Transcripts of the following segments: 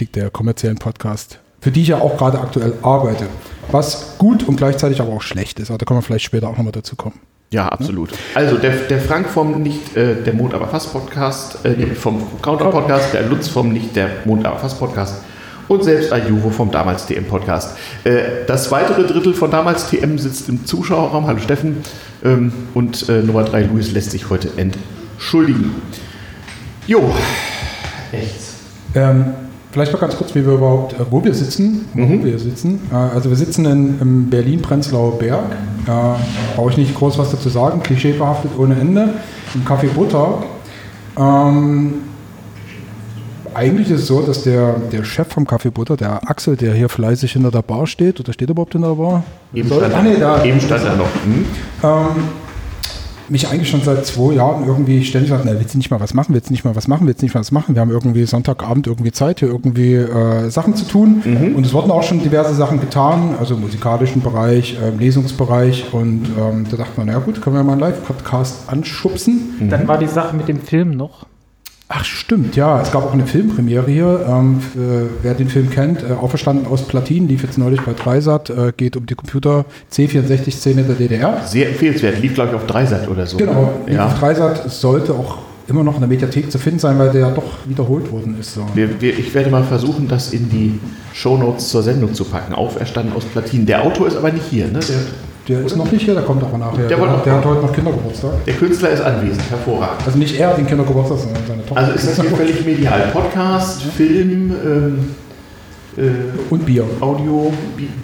richtig der kommerziellen Podcast, für die ich ja auch gerade aktuell arbeite. Was gut und gleichzeitig aber auch schlecht ist. Aber da können wir vielleicht später auch nochmal dazu kommen. Ja, absolut. Also der, der Frank vom nicht äh, der Mond aber fast Podcast, äh, vom Counter Podcast, der Lutz vom nicht der Mond aber fast Podcast und selbst Ayuvo vom damals TM Podcast. Äh, das weitere Drittel von damals TM sitzt im Zuschauerraum. Hallo Steffen. Ähm, und äh, Nummer 3 Luis lässt sich heute entschuldigen. Jo, echt. Ähm, Vielleicht mal ganz kurz, wie wir überhaupt, äh, wo wir sitzen. Mhm. Wo wir sitzen. Äh, also wir sitzen in, in Berlin-Prenzlauer Berg. Äh, brauche ich nicht groß was dazu sagen. Klischeebehaftet ohne Ende. Im Café Butter. Ähm, eigentlich ist es so, dass der, der Chef vom Café Butter, der Axel, der hier fleißig hinter der Bar steht, oder steht er überhaupt hinter der Bar? Eben stand, ah, nee, da, eben stand er noch. Mhm. Ähm, mich eigentlich schon seit zwei Jahren irgendwie ständig sagt, na, willst du nicht mal was machen, willst du nicht mal was machen, willst du nicht mal was machen. Wir haben irgendwie Sonntagabend irgendwie Zeit, hier irgendwie äh, Sachen zu tun. Mhm. Und es wurden auch schon diverse Sachen getan, also im musikalischen Bereich, äh, Lesungsbereich. Und ähm, da dachte man, na gut, können wir mal einen Live-Podcast anschubsen. Mhm. Dann war die Sache mit dem Film noch. Ach stimmt, ja. Es gab auch eine Filmpremiere hier. Ähm, für, wer den Film kennt, äh, Auferstanden aus Platin, lief jetzt neulich bei Dreisat, äh, geht um die Computer C64-Szene der DDR. Sehr empfehlenswert, lief glaube ich auf Dreisat oder so. Genau, lief ja. auf Dreisat. Sollte auch immer noch in der Mediathek zu finden sein, weil der ja doch wiederholt worden ist. So. Wir, wir, ich werde mal versuchen, das in die Shownotes zur Sendung zu packen. Auferstanden aus Platin. Der Autor ist aber nicht hier, ne? Der der ist noch nicht hier, der kommt aber nachher. Der, der, der hat heute noch Kindergeburtstag. Der Künstler ist anwesend, hervorragend. Also nicht er hat den Kindergeburtstag, sondern seine Tochter. Also ist das hier völlig medial. Podcast, ja. Film, ähm, äh, und Bier. Audio,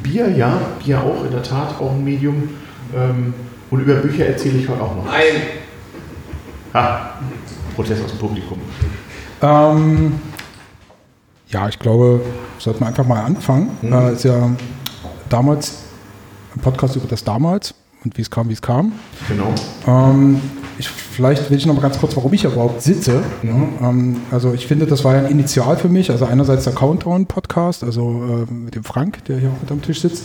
Bier, ja, Bier auch, in der Tat, auch ein Medium. Ähm, und über Bücher erzähle ich heute auch noch. Nein. Ha, Protest aus dem Publikum. Ähm, ja, ich glaube, sollten wir einfach mal anfangen. Mhm. Äh, ist ja damals ein Podcast über das damals und wie es kam, wie es kam. Genau. Ähm, ich, vielleicht will ich noch mal ganz kurz, warum ich überhaupt sitze. Mhm. Ähm, also ich finde, das war ja ein Initial für mich. Also einerseits der Countdown-Podcast, also äh, mit dem Frank, der hier auch mit am Tisch sitzt.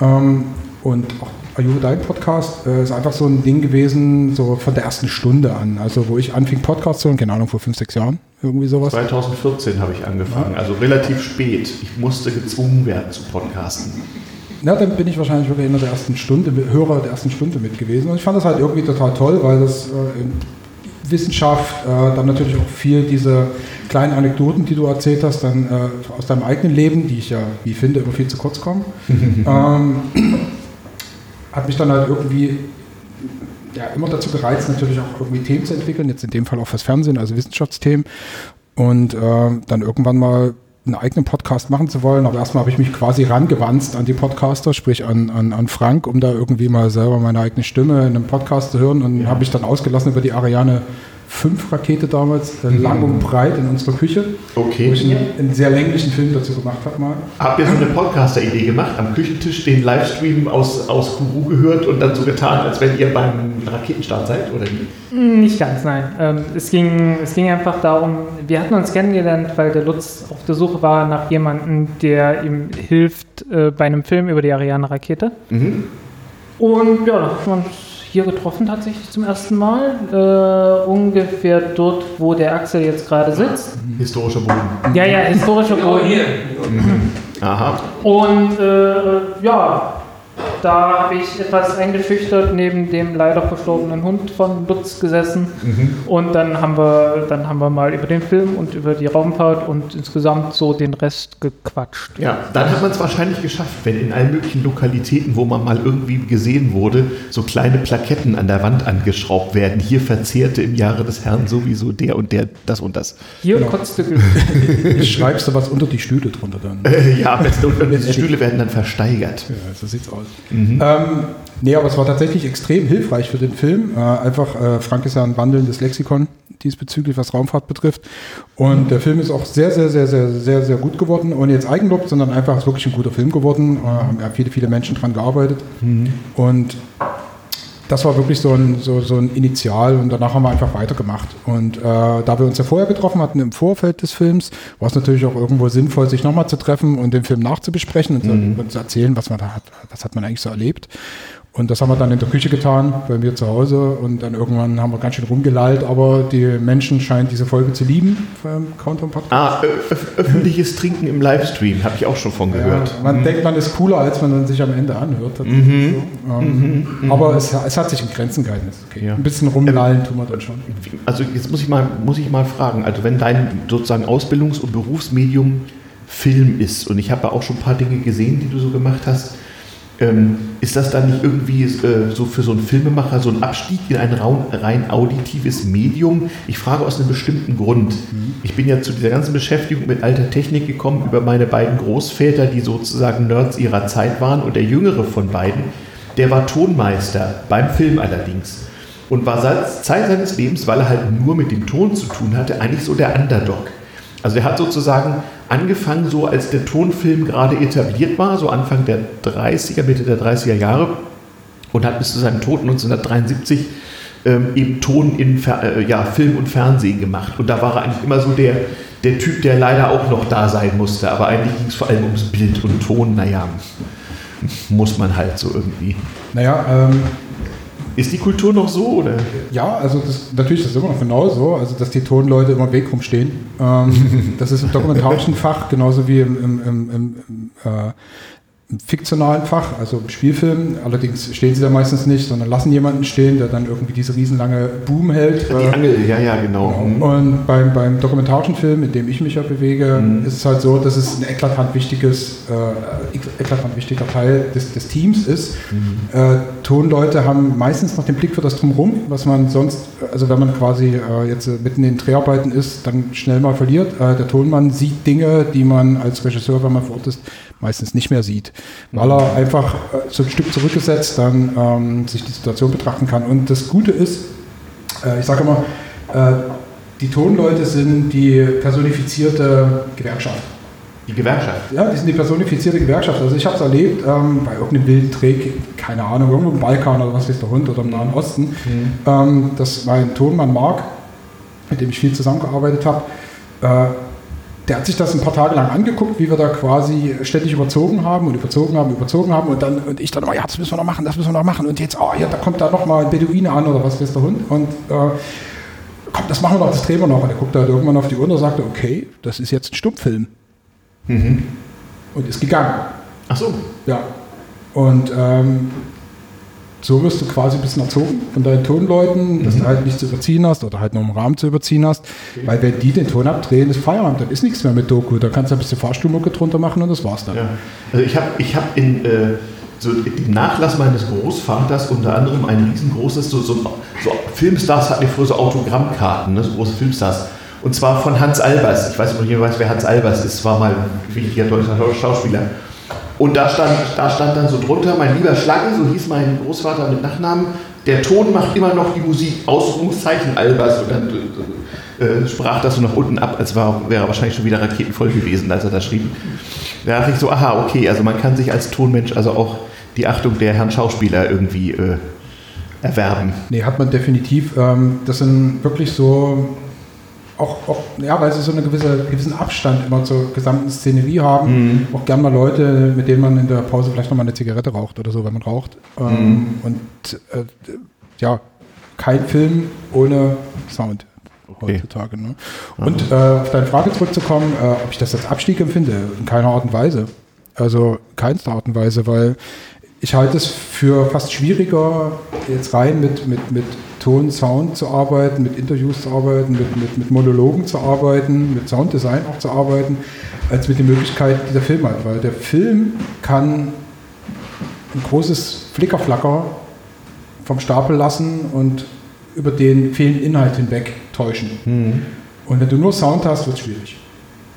Ähm, und auch Ayu, dein Podcast, äh, ist einfach so ein Ding gewesen, so von der ersten Stunde an. Also wo ich anfing Podcast zu hören, keine Ahnung, vor fünf, sechs Jahren, irgendwie sowas. 2014 habe ich angefangen, ja. also relativ spät. Ich musste gezwungen werden zu podcasten. Na, dann bin ich wahrscheinlich wirklich in der ersten Stunde, Hörer der ersten Stunde mit gewesen. Und ich fand das halt irgendwie total toll, weil das äh, in Wissenschaft, äh, dann natürlich auch viel diese kleinen Anekdoten, die du erzählt hast, dann äh, aus deinem eigenen Leben, die ich ja, wie ich finde, immer viel zu kurz kommen, ähm, hat mich dann halt irgendwie ja, immer dazu gereizt, natürlich auch irgendwie Themen zu entwickeln, jetzt in dem Fall auch fürs Fernsehen, also Wissenschaftsthemen. Und äh, dann irgendwann mal einen eigenen Podcast machen zu wollen, aber erstmal habe ich mich quasi rangewanzt an die Podcaster, sprich an, an, an Frank, um da irgendwie mal selber meine eigene Stimme in einem Podcast zu hören und ja. habe mich dann ausgelassen über die Ariane 5 Rakete damals, mhm. lang und breit in unserer Küche. Okay. Wo ich einen, einen sehr länglichen Film dazu gemacht habe mal. Habt ihr so eine Podcaster-Idee gemacht? Am Küchentisch den Livestream aus, aus Kuru gehört und dann so getan, als wenn ihr beim Raketenstart seid, oder wie? Nicht ganz, nein. Ähm, es, ging, es ging einfach darum, wir hatten uns kennengelernt, weil der Lutz auf der Suche war nach jemandem, der ihm hilft äh, bei einem Film über die Ariane-Rakete. Mhm. Und ja, da hat man hier getroffen tatsächlich zum ersten Mal. Äh, ungefähr dort, wo der Axel jetzt gerade sitzt. Historischer Boden. Ja, ja, historischer Boden. Oh, hier. Aha. Und äh, ja, da habe ich etwas eingeschüchtert neben dem leider verstorbenen Hund von Lutz gesessen. Mhm. Und dann haben, wir, dann haben wir mal über den Film und über die Raumfahrt und insgesamt so den Rest gequatscht. Ja, dann hat man es wahrscheinlich geschafft, wenn in allen möglichen Lokalitäten, wo man mal irgendwie gesehen wurde, so kleine Plaketten an der Wand angeschraubt werden. Hier verzehrte im Jahre des Herrn sowieso der und der das und das. Hier genau. kotzte Schreibst du was unter die Stühle drunter dann? Äh, ja, am besten. Und die Stühle werden dann versteigert. Ja, so sieht's aus. Mhm. Ähm, nee, aber es war tatsächlich extrem hilfreich für den Film. Äh, einfach, äh, Frank ist ja ein wandelndes Lexikon diesbezüglich, was Raumfahrt betrifft. Und der Film ist auch sehr, sehr, sehr, sehr, sehr, sehr gut geworden. Ohne jetzt Eigenlob, sondern einfach ist wirklich ein guter Film geworden. Äh, haben ja viele, viele Menschen dran gearbeitet. Mhm. Und das war wirklich so ein, so, so ein Initial und danach haben wir einfach weitergemacht. Und äh, da wir uns ja vorher getroffen hatten im Vorfeld des Films, war es natürlich auch irgendwo sinnvoll, sich nochmal zu treffen und den Film nachzubesprechen und, mhm. zu erzählen, was man da hat, was hat man eigentlich so erlebt. Und das haben wir dann in der Küche getan, bei mir zu Hause. Und dann irgendwann haben wir ganz schön rumgelallt, aber die Menschen scheinen diese Folge zu lieben beim Countdown Podcast. Ah, öf öffentliches Trinken im Livestream, habe ich auch schon von gehört. Ja, man mhm. denkt, man ist cooler, als man dann sich am Ende anhört. Mhm. So. Ähm, mhm. Aber es, es, hat sich in Grenzen gehalten. Okay. Ja. Ein bisschen rumlallen tun wir dann schon. Also jetzt muss ich mal, muss ich mal fragen, also wenn dein sozusagen Ausbildungs- und Berufsmedium Film ist, und ich habe ja auch schon ein paar Dinge gesehen, die du so gemacht hast, ähm, ist das dann nicht irgendwie äh, so für so einen Filmemacher so ein Abstieg in ein rein auditives Medium? Ich frage aus einem bestimmten Grund. Mhm. Ich bin ja zu dieser ganzen Beschäftigung mit alter Technik gekommen über meine beiden Großväter, die sozusagen Nerds ihrer Zeit waren. Und der jüngere von beiden, der war Tonmeister, beim Film allerdings. Und war seit Zeit seines Lebens, weil er halt nur mit dem Ton zu tun hatte, eigentlich so der Underdog. Also er hat sozusagen angefangen, so als der Tonfilm gerade etabliert war, so Anfang der 30er, Mitte der 30er Jahre und hat bis zu seinem Tod 1973 ähm, eben Ton in Fer äh, ja, Film und Fernsehen gemacht. Und da war er eigentlich immer so der, der Typ, der leider auch noch da sein musste. Aber eigentlich ging es vor allem ums Bild und Ton. Naja, muss man halt so irgendwie. Naja, ähm, ist die Kultur noch so? Oder? Ja, also das, natürlich ist das immer noch genau so, also dass die Tonleute immer im Weg rumstehen. Ähm, das ist im dokumentarischen Fach genauso wie im, im, im, im äh, fiktionalen Fach, also im Spielfilm. Allerdings stehen sie da meistens nicht, sondern lassen jemanden stehen, der dann irgendwie diese riesenlange Boom hält. Die Angel, ja, ja, genau. genau. Mhm. Und beim, beim dokumentarischen Film, in dem ich mich ja bewege, mhm. ist es halt so, dass es ein eklatant wichtiges, äh, eklatant wichtiger Teil des, des Teams ist. Mhm. Äh, Tonleute haben meistens noch den Blick für das Drumherum, was man sonst, also wenn man quasi äh, jetzt mitten in Dreharbeiten ist, dann schnell mal verliert. Äh, der Tonmann sieht Dinge, die man als Regisseur, wenn man vor Ort ist, meistens nicht mehr sieht, weil er einfach äh, so ein Stück zurückgesetzt dann ähm, sich die Situation betrachten kann. Und das Gute ist, äh, ich sage immer, äh, die Tonleute sind die personifizierte Gewerkschaft. Die Gewerkschaft? Ja, die sind die personifizierte Gewerkschaft. Also ich habe es erlebt ähm, bei irgendeinem wilden Trick, keine Ahnung, irgendwo im Balkan oder was ist der Hund oder im Nahen Osten, mhm. ähm, dass mein Tonmann Mark, mit dem ich viel zusammengearbeitet habe, äh, der hat sich das ein paar Tage lang angeguckt, wie wir da quasi ständig überzogen haben und überzogen haben, überzogen haben und dann und ich dann immer, ja, das müssen wir noch machen, das müssen wir noch machen und jetzt, oh ja, da kommt da noch mal ein Beduine an oder was ist der Hund und äh, komm, das machen wir noch, das drehen wir noch und er guckt da halt irgendwann auf die Uhr und sagte, okay, das ist jetzt ein Stummfilm mhm. und ist gegangen. Ach so. Ja. Und ähm, so wirst du quasi ein bisschen erzogen von deinen Tonleuten, dass mhm. du halt nicht zu überziehen hast oder halt nur im Rahmen zu überziehen hast. Okay. Weil wenn die den Ton abdrehen, ist Feierabend, dann ist nichts mehr mit Doku. Da kannst du ein bisschen Fahrstuhlmucke drunter machen und das war's dann. Ja. Also ich habe ich hab in äh, so im Nachlass meines Großvaters unter anderem ein riesengroßes, so, so, so Filmstars hatten wir früher so Autogrammkarten, ne, so große Filmstars. Und zwar von Hans Albers. Ich weiß nicht, ob jemand weiß, wer Hans Albers ist. War mal ein wichtiger deutscher Schauspieler. Und da stand, da stand dann so drunter, mein lieber Schlange, so hieß mein Großvater mit Nachnamen, der Ton macht immer noch die Musik, Ausrufungszeichen Albers. Und dann äh, sprach das so nach unten ab, als war, wäre wahrscheinlich schon wieder raketenvoll gewesen, als er das schrieb. Da dachte ich so, aha, okay, also man kann sich als Tonmensch also auch die Achtung der Herrn Schauspieler irgendwie äh, erwerben. Nee, hat man definitiv. Ähm, das sind wirklich so auch, auch, ja, weil sie so einen gewisse, gewissen Abstand immer zur gesamten Szenerie haben. Mhm. Auch gern mal Leute, mit denen man in der Pause vielleicht nochmal eine Zigarette raucht oder so, wenn man raucht. Ähm, mhm. Und äh, ja, kein Film ohne Sound okay. heutzutage. Ne? Und äh, auf deine Frage zurückzukommen, äh, ob ich das als Abstieg empfinde, in keiner Art und Weise. Also keinster Art und Weise, weil ich halte es für fast schwieriger, jetzt rein mit, mit, mit Ton, Sound zu arbeiten, mit Interviews zu arbeiten, mit, mit, mit Monologen zu arbeiten, mit Sounddesign auch zu arbeiten, als mit der Möglichkeit, die der Film hat. Weil der Film kann ein großes Flickerflacker vom Stapel lassen und über den fehlenden Inhalt hinweg täuschen. Mhm. Und wenn du nur Sound hast, wird es schwierig.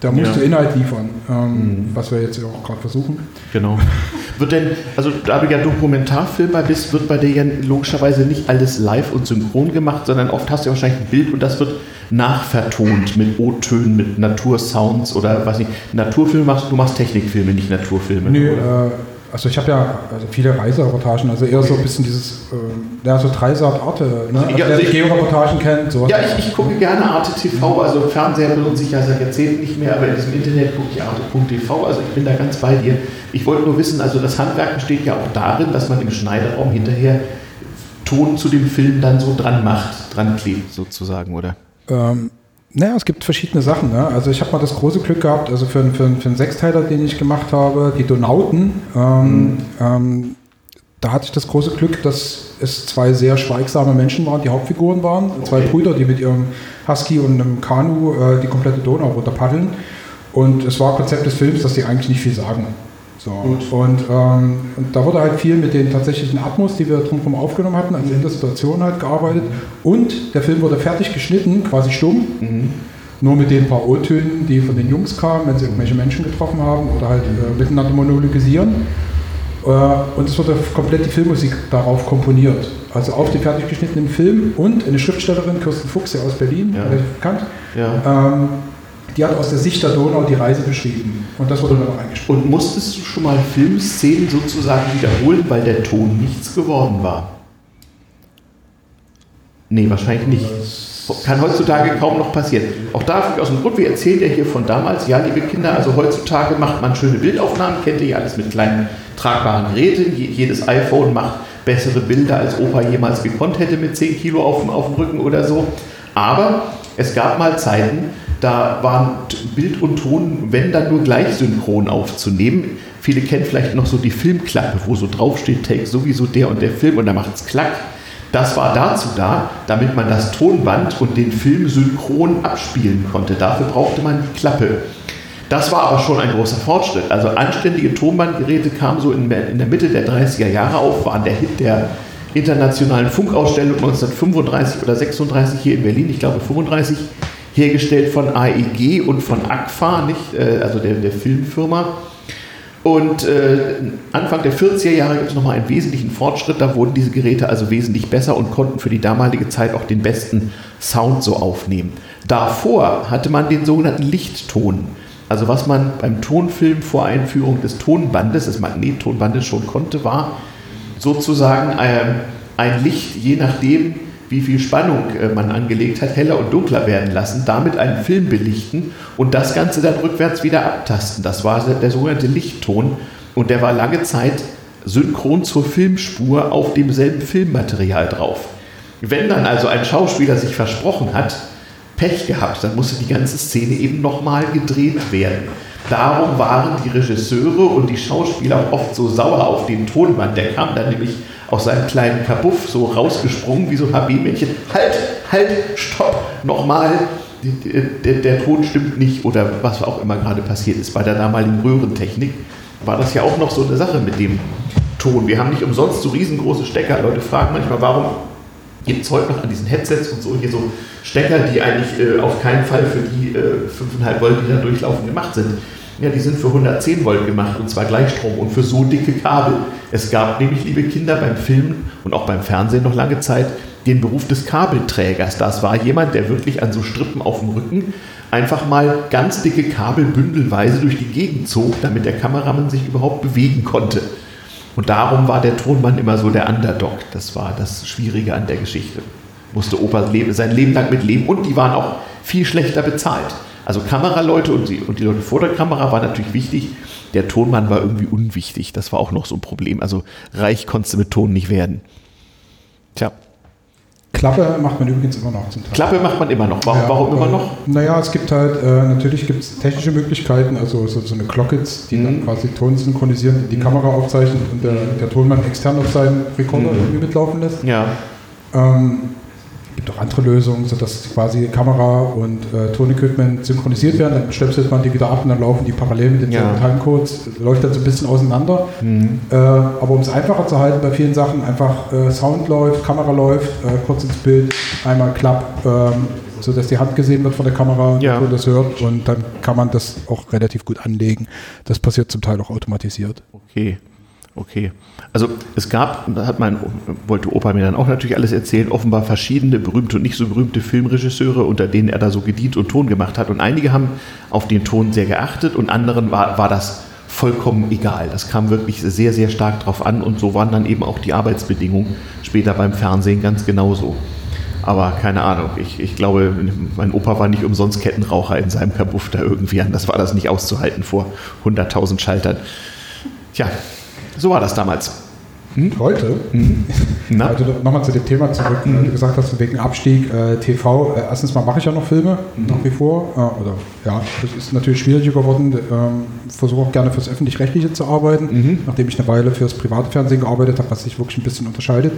Da musst ja. du Inhalt liefern, ähm, mhm. was wir jetzt auch gerade versuchen. Genau. Wird denn, also da du ja Dokumentarfilmer bist, wird bei dir ja logischerweise nicht alles live und synchron gemacht, sondern oft hast du ja wahrscheinlich ein Bild und das wird nachvertont mit O-Tönen, mit Natursounds oder was nicht. Naturfilme machst du, machst Technikfilme, nicht Naturfilme. Nö, äh, also ich habe ja also viele Reisereportagen, also eher so ein bisschen dieses, äh, ja, so Dreisat Arte, ne? Also Ja, wer die ich- Georeportagen kennt, so. Ja, ich, ich gucke gerne Arte TV, also Fernseher benutze ich ja seit Jahrzehnten nicht mehr, aber in diesem Internet gucke ich Arte.tv, also ich bin da ganz bei dir. Ich wollte nur wissen, also das Handwerk besteht ja auch darin, dass man im Schneideraum hinterher Ton zu dem Film dann so dran macht, dran klebt sozusagen, oder? Ähm, naja, es gibt verschiedene Sachen. Ne? Also ich habe mal das große Glück gehabt, also für, für, für einen Sechsteiler, den ich gemacht habe, die Donauten, ähm, ähm, da hatte ich das große Glück, dass es zwei sehr schweigsame Menschen waren, die Hauptfiguren waren. Zwei. Brüder, die mit ihrem Husky und einem Kanu äh, die komplette Donau runter paddeln. Und es war Konzept des Films, dass die eigentlich nicht viel sagen. So. Und, ähm, und da wurde halt viel mit den tatsächlichen Atmos, die wir drumherum aufgenommen hatten, also in der Situation halt gearbeitet. Und der Film wurde fertig geschnitten, quasi stumm. Nur mit den paar O-Tönen, die von den Jungs kamen, wenn sie irgendwelche Menschen getroffen haben oder halt äh, miteinander monologisieren. Äh, und es wurde komplett die Filmmusik darauf komponiert. Also auf den fertig geschnittenen Film und eine Schriftstellerin, Kirsten Fuchs, ja aus Berlin, Ja. bekannt, Ja. ähm, die hat aus der Sicht der Donau die Reise beschrieben. Und das wurde dann auch eingespielt. Und musstest du schon mal Filmszenen sozusagen wiederholen, weil der Ton nichts geworden war? Nee, wahrscheinlich nicht. Kann heutzutage kaum noch passieren. Auch da aus dem Grund, wir erzählen ja hier von damals, ja, liebe Kinder, also heutzutage macht man schöne Bildaufnahmen, kennt ihr ja alles mit kleinen tragbaren Geräten. Je- Jedes iPhone macht bessere Bilder, als Opa jemals gekonnt hätte mit 10 Kilo auf dem, auf dem Rücken oder so. Aber es gab mal Zeiten, da waren Bild und Ton, wenn dann nur gleich synchron aufzunehmen. Viele kennen vielleicht noch so die Filmklappe, wo so draufsteht, take sowieso der und der Film und da macht es klack. Das war dazu da, damit man das Tonband und den Film synchron abspielen konnte. Dafür brauchte man die Klappe. Das war aber schon ein großer Fortschritt. Also anständige Tonbandgeräte kamen so in der in der Mitte der 30er Jahre auf, waren der Hit der internationalen Funkausstellung 1935 oder 36 hier in Berlin, ich glaube 35, hergestellt von AEG und von AGFA, nicht? Äh, also der, der Filmfirma. Und äh, Anfang der 40er Jahre gibt es nochmal einen wesentlichen Fortschritt. Da wurden diese Geräte also wesentlich besser und konnten für die damalige Zeit auch den besten Sound so aufnehmen. Davor hatte man den sogenannten Lichtton. Also was man beim Tonfilm vor Einführung des Tonbandes, des Magnettonbandes schon konnte, war sozusagen ähm, ein Licht, je nachdem, wie viel Spannung äh, man angelegt hat, heller und dunkler werden lassen, damit einen Film belichten und das Ganze dann rückwärts wieder abtasten. Das war der, sogenannte Lichtton und der war lange Zeit synchron zur Filmspur auf demselben Filmmaterial drauf. Wenn dann also ein Schauspieler sich versprochen hat, Pech gehabt, dann musste die ganze Szene eben nochmal gedreht werden. Darum waren die Regisseure und die Schauspieler oft so sauer auf den Tonmann. Der kam dann nämlich aus seinem kleinen Kabuff so rausgesprungen wie so ein HB-Männchen. Halt, halt, stopp, nochmal. Der, der, Ton stimmt nicht oder was auch immer gerade passiert ist. Bei der damaligen Röhrentechnik war das ja auch noch so eine Sache mit dem Ton. Wir haben nicht umsonst so riesengroße Stecker. Leute fragen manchmal, warum gibt es heute noch an diesen Headsets und so hier so Stecker, die eigentlich äh, auf keinen Fall für die äh, 5,5 Volt, die da durchlaufen, gemacht sind. Ja, die sind für 110 Volt gemacht und zwar Gleichstrom und für so dicke Kabel. Es gab nämlich, liebe Kinder, beim Filmen und auch beim Fernsehen noch lange Zeit den Beruf des Kabelträgers. Das war jemand, der wirklich an so Strippen auf dem Rücken einfach mal ganz dicke Kabel bündelweise durch die Gegend zog, damit der Kameramann sich überhaupt bewegen konnte. Und darum war der Tonmann immer so der Underdog. Das war das Schwierige an der Geschichte. Musste Opa sein Leben lang mit leben und die waren auch viel schlechter bezahlt. Also Kameraleute und die, und die Leute vor der Kamera waren natürlich wichtig. Der Tonmann war irgendwie unwichtig. Das war auch noch so ein Problem. Also reich konntest du mit Ton nicht werden. Tja, Klappe macht man übrigens immer noch zum Teil. Klappe macht man immer noch. Warum, Ja, warum immer äh, noch? Naja, es gibt halt, äh, natürlich gibt es technische Möglichkeiten, also so, so eine Glockitz, die Mhm. dann quasi Ton synchronisieren, die Mhm. Kamera aufzeichnet und der, der Tonmann extern auf seinen Recorder Mhm. irgendwie mitlaufen lässt. Ja, Ähm, gibt auch andere Lösungen, sodass quasi Kamera und äh, Tonequipment synchronisiert werden. Dann stöpselt man die wieder ab und dann laufen die parallel mit den Ja. Timecodes. Läuft dann so ein bisschen auseinander. Mhm. Äh, aber um es einfacher zu halten bei vielen Sachen, einfach äh, Sound läuft, Kamera läuft, äh, kurz ins Bild, einmal klapp, ähm, sodass die Hand gesehen wird von der Kamera Ja. und das hört. Und dann kann man das auch relativ gut anlegen. Das passiert zum Teil auch automatisiert. Okay, okay. Also es gab, da hat mein, wollte Opa mir dann auch natürlich alles erzählen, offenbar verschiedene berühmte und nicht so berühmte Filmregisseure, unter denen er da so gedient und Ton gemacht hat. Und einige haben auf den Ton sehr geachtet und anderen war, war das vollkommen egal. Das kam wirklich sehr, sehr stark drauf an und so waren dann eben auch die Arbeitsbedingungen später beim Fernsehen ganz genauso. Aber keine Ahnung, ich, ich glaube, mein Opa war nicht umsonst Kettenraucher in seinem Kabuff da irgendwie an. Das war das nicht auszuhalten vor 100.000 Schaltern. Tja, so war das damals. Hm? Heute, mhm. also nochmal zu dem Thema zurück, mhm. du gesagt hast, wegen Abstieg äh, TV. Äh, erstens mal mache ich ja noch Filme mhm. nach wie vor. Äh, oder ja, das ist natürlich schwieriger geworden. Ähm, Versuche auch gerne fürs Öffentlich-Rechtliche zu arbeiten, mhm. nachdem ich eine Weile fürs private Fernsehen gearbeitet habe, was sich wirklich ein bisschen unterscheidet.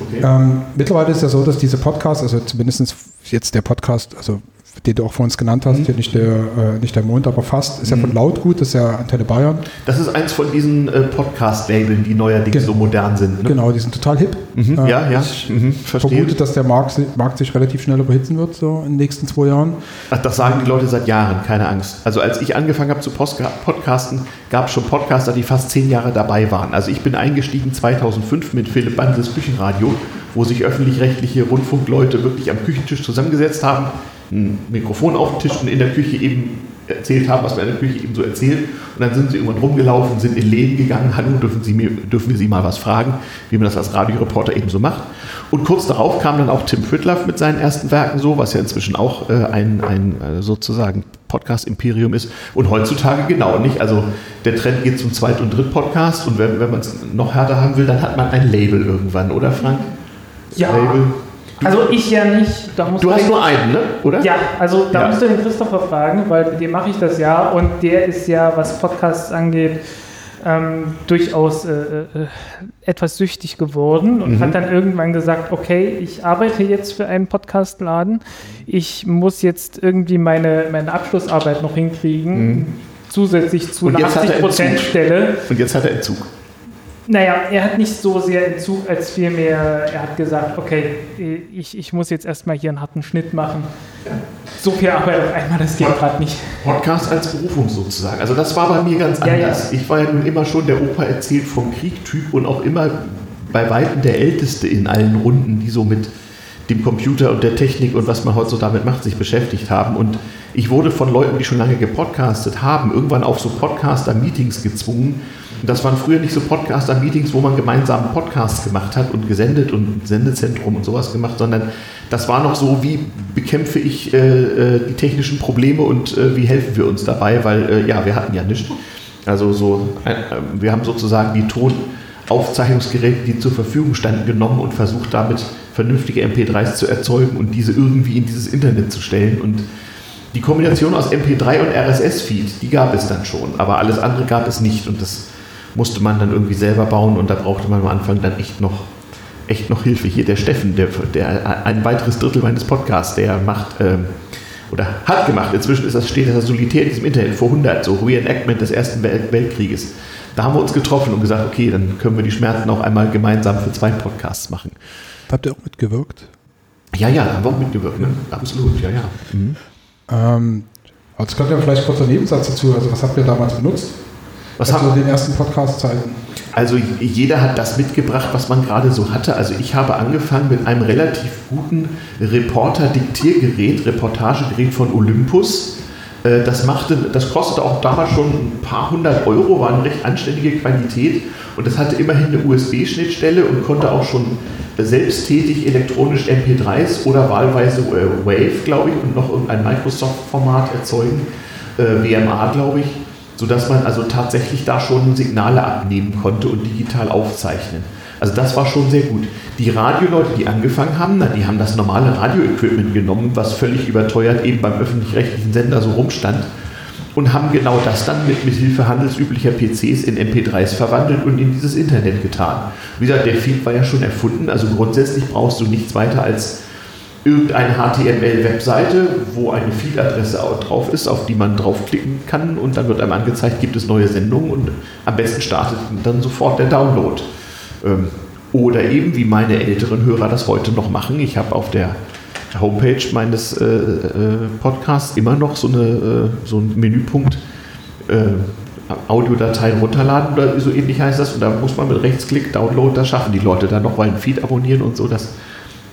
Okay. Ähm, mittlerweile ist ja so, dass diese Podcasts, also zumindest jetzt der Podcast, also den du auch vor uns genannt hast, mhm. hier nicht der, äh, nicht der Mond, aber fast, ist ja von mhm. Lautgut, das ist ja Antenne Bayern. Das ist eins von diesen äh, Podcast-Labeln, die neuerdings Gen so modern sind. Ne? Genau, die sind total hip. Mhm. Äh, ja, ja. Ich mhm. vermute, dass der Markt, Markt sich relativ schnell überhitzen wird, so in den nächsten zwei Jahren. Ach, das sagen die Leute seit Jahren, keine Angst. Also als ich angefangen habe zu podcasten, gab es schon Podcaster, die fast zehn Jahre dabei waren. Also ich bin eingestiegen 2005 mit Philipp Bandes Küchenradio, wo sich öffentlich-rechtliche Rundfunkleute wirklich am Küchentisch zusammengesetzt haben ein Mikrofon auf dem Tisch und in der Küche eben erzählt haben, was wir in der Küche eben so erzählen. Und dann sind sie irgendwann rumgelaufen, sind in Läden gegangen, hallo, dürfen, sie mir, dürfen wir Sie mal was fragen, wie man das als Radioreporter eben so macht. Und kurz darauf kam dann auch Tim Pritloff mit seinen ersten Werken so, was ja inzwischen auch äh, ein, ein äh, sozusagen Podcast-Imperium ist. Und heutzutage genau nicht. Also der Trend geht zum Zweit- und Dritt-Podcast und wenn, wenn man es noch härter haben will, dann hat man ein Label irgendwann, oder Frank? Ja. Label. Also ich ja nicht. du hast nur einen, ne? oder? Ja, also da ja. musst du den Christopher fragen, weil mit dem mache ich das ja und der ist ja, was Podcasts angeht, ähm, durchaus äh, äh, etwas süchtig geworden und mhm. hat dann irgendwann gesagt, okay, ich arbeite jetzt für einen Podcastladen, ich muss jetzt irgendwie meine, meine Abschlussarbeit noch hinkriegen, mhm. zusätzlich zu einer 80% Stelle. Und jetzt hat er Entzug. Naja, er hat nicht so sehr Entzug, als vielmehr, er hat gesagt, okay, ich, ich muss jetzt erstmal hier einen harten Schnitt machen. So viel Arbeit auf einmal, das geht gerade nicht. Podcast als Berufung sozusagen. Also das war bei mir ganz anders. Ja, ja. Ich war ja nun immer schon der Opa erzählt vom Krieg-Typ und auch immer bei Weitem der Älteste in allen Runden, die so mit dem Computer und der Technik und was man heute so damit macht, sich beschäftigt haben. Und ich wurde von Leuten, die schon lange gepodcastet haben, irgendwann auf so Podcaster-Meetings gezwungen, das waren früher nicht so Podcaster-Meetings, wo man gemeinsam Podcasts gemacht hat und gesendet und Sendezentrum und sowas gemacht, sondern das war noch so, wie bekämpfe ich äh, äh, die technischen Probleme und äh, wie helfen wir uns dabei, weil äh, ja, wir hatten ja nichts. Also so, äh, wir haben sozusagen die Tonaufzeichnungsgeräte, die zur Verfügung standen, genommen und versucht damit vernünftige MP3s zu erzeugen und diese irgendwie in dieses Internet zu stellen und die Kombination aus MP3 und RSS-Feed, die gab es dann schon, aber alles andere gab es nicht und das musste man dann irgendwie selber bauen und da brauchte man am Anfang dann echt noch, echt noch Hilfe. Hier der Steffen, der, der ein weiteres Drittel meines Podcasts, der macht ähm, oder hat gemacht, inzwischen ist das, steht das solitär in diesem Internet vor 100, so Reenactment des Ersten Weltkrieges. Da haben wir uns getroffen und gesagt, okay, dann können wir die Schmerzen auch einmal gemeinsam für zwei Podcasts machen. Habt ihr auch mitgewirkt? Ja, ja, haben wir auch mitgewirkt, ne? absolut, ja, ja. Mhm. Ähm, also kommt ja vielleicht kurz ein Nebensatz dazu. Also was habt ihr damals benutzt? Was also haben den ersten Podcast-Zeiten? Also jeder hat das mitgebracht, was man gerade so hatte. Also ich habe angefangen mit einem relativ guten Reporter-Diktiergerät, Reportagegerät von Olympus. Äh, das, machte, das kostete auch damals schon ein paar hundert Euro, war eine recht anständige Qualität und das hatte immerhin eine USB-Schnittstelle und konnte auch schon selbsttätig elektronisch MP3s oder wahlweise äh, Wave, glaube ich, und noch irgendein Microsoft-Format erzeugen, äh, WMA, glaube ich sodass man also tatsächlich da schon Signale abnehmen konnte und digital aufzeichnen. Also das war schon sehr gut. Die Radioleute, die angefangen haben, na, die haben das normale Radioequipment genommen, was völlig überteuert eben beim öffentlich-rechtlichen Sender so rumstand und haben genau das dann mit, Hilfe handelsüblicher PCs in MP3s verwandelt und in dieses Internet getan. Wie gesagt, der Feed war ja schon erfunden, also grundsätzlich brauchst du nichts weiter als irgendeine HTML-Webseite, wo eine Feed-Adresse drauf ist, auf die man draufklicken kann und dann wird einem angezeigt, gibt es neue Sendungen und am besten startet dann sofort der Download. Ähm, oder eben, wie meine älteren Hörer das heute noch machen, ich habe auf der Homepage meines äh, äh, Podcasts immer noch so, eine, äh, so einen Menüpunkt Audiodateien runterladen oder so ähnlich heißt das und da muss man mit Rechtsklick Download, das schaffen die Leute dann noch, weil ein Feed abonnieren und so, das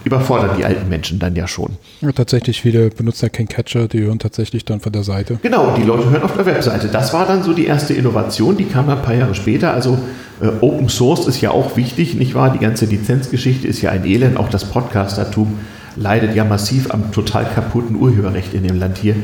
überfordern die alten Menschen dann ja schon. Ja, tatsächlich, viele benutzen ja keinen Catcher, die hören tatsächlich dann von der Seite. Genau, die Leute hören auf der Webseite. Das war dann so die erste Innovation, die kam dann ein paar Jahre später. Also äh, Open Source ist ja auch wichtig, nicht wahr? Die ganze Lizenzgeschichte ist ja ein Elend. Auch das Podcastertum leidet ja massiv am total kaputten Urheberrecht in dem Land hier.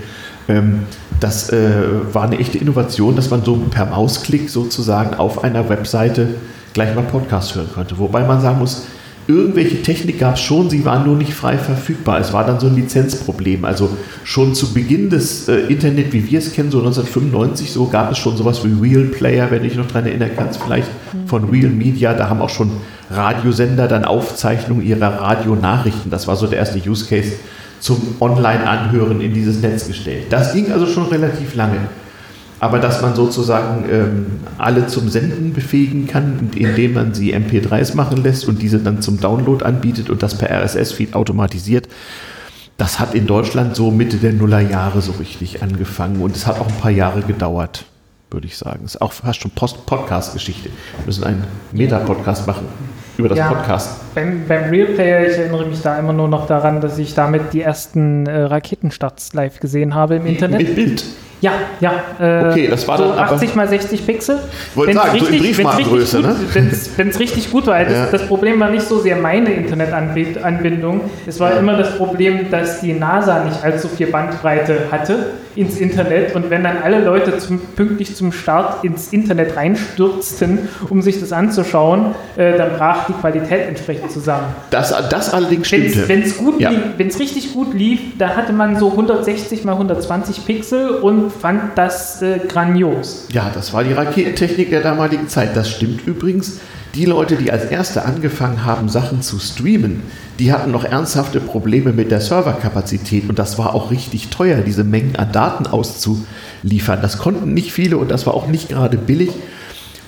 Ähm, das äh, war eine echte Innovation, dass man so per Mausklick sozusagen auf einer Webseite gleich mal Podcast hören konnte. Wobei man sagen muss, irgendwelche Technik gab es schon, sie waren nur nicht frei verfügbar. Es war dann so ein Lizenzproblem. Also schon zu Beginn des äh, Internet, wie wir es kennen, so 1995, so gab es schon sowas wie Real Player, wenn du dich noch daran erinnern kannst, vielleicht von Real Media. Da haben auch schon Radiosender dann Aufzeichnungen ihrer Radionachrichten. Das war so der erste Use Case zum Online-Anhören in dieses Netz gestellt. Das ging also schon relativ lange. Aber dass man sozusagen ähm, alle zum Senden befähigen kann, indem man sie MP3s machen lässt und diese dann zum Download anbietet und das per RSS-Feed automatisiert, das hat in Deutschland so Mitte der Nullerjahre so richtig angefangen und es hat auch ein paar Jahre gedauert, würde ich sagen. Es ist auch fast schon Podcast-Geschichte. Wir müssen einen Meta-Podcast machen über das Ja. Podcast. Beim, beim Real Player, ich erinnere mich da immer nur noch daran, dass ich damit die ersten äh, Raketenstarts live gesehen habe im Internet. Mit Bild. Ja, ja. Äh, Okay, das war so dann aber- 80 mal 60 Pixel. Wollte sagen, so in richtig- Briefmarkengröße, richtig ne? Wenn es richtig gut war. Das, Ja. das Problem war nicht so sehr meine Internetanbindung. Es war immer das Problem, dass die NASA nicht allzu viel Bandbreite hatte ins Internet. Und wenn dann alle Leute zum, pünktlich zum Start ins Internet reinstürzten, um sich das anzuschauen, äh, dann brach die Qualität entsprechend zusammen. Das, das allerdings stimmte. Wenn es gut Ja. lief, richtig gut lief, da hatte man so 160 mal 120 Pixel und fand das äh, grandios. Ja, das war die Raketentechnik der damaligen Zeit. Das stimmt übrigens. Die Leute, die als Erste angefangen haben, Sachen zu streamen, die hatten noch ernsthafte Probleme mit der Serverkapazität und das war auch richtig teuer, diese Mengen an Daten auszuliefern. Das konnten nicht viele und das war auch nicht gerade billig.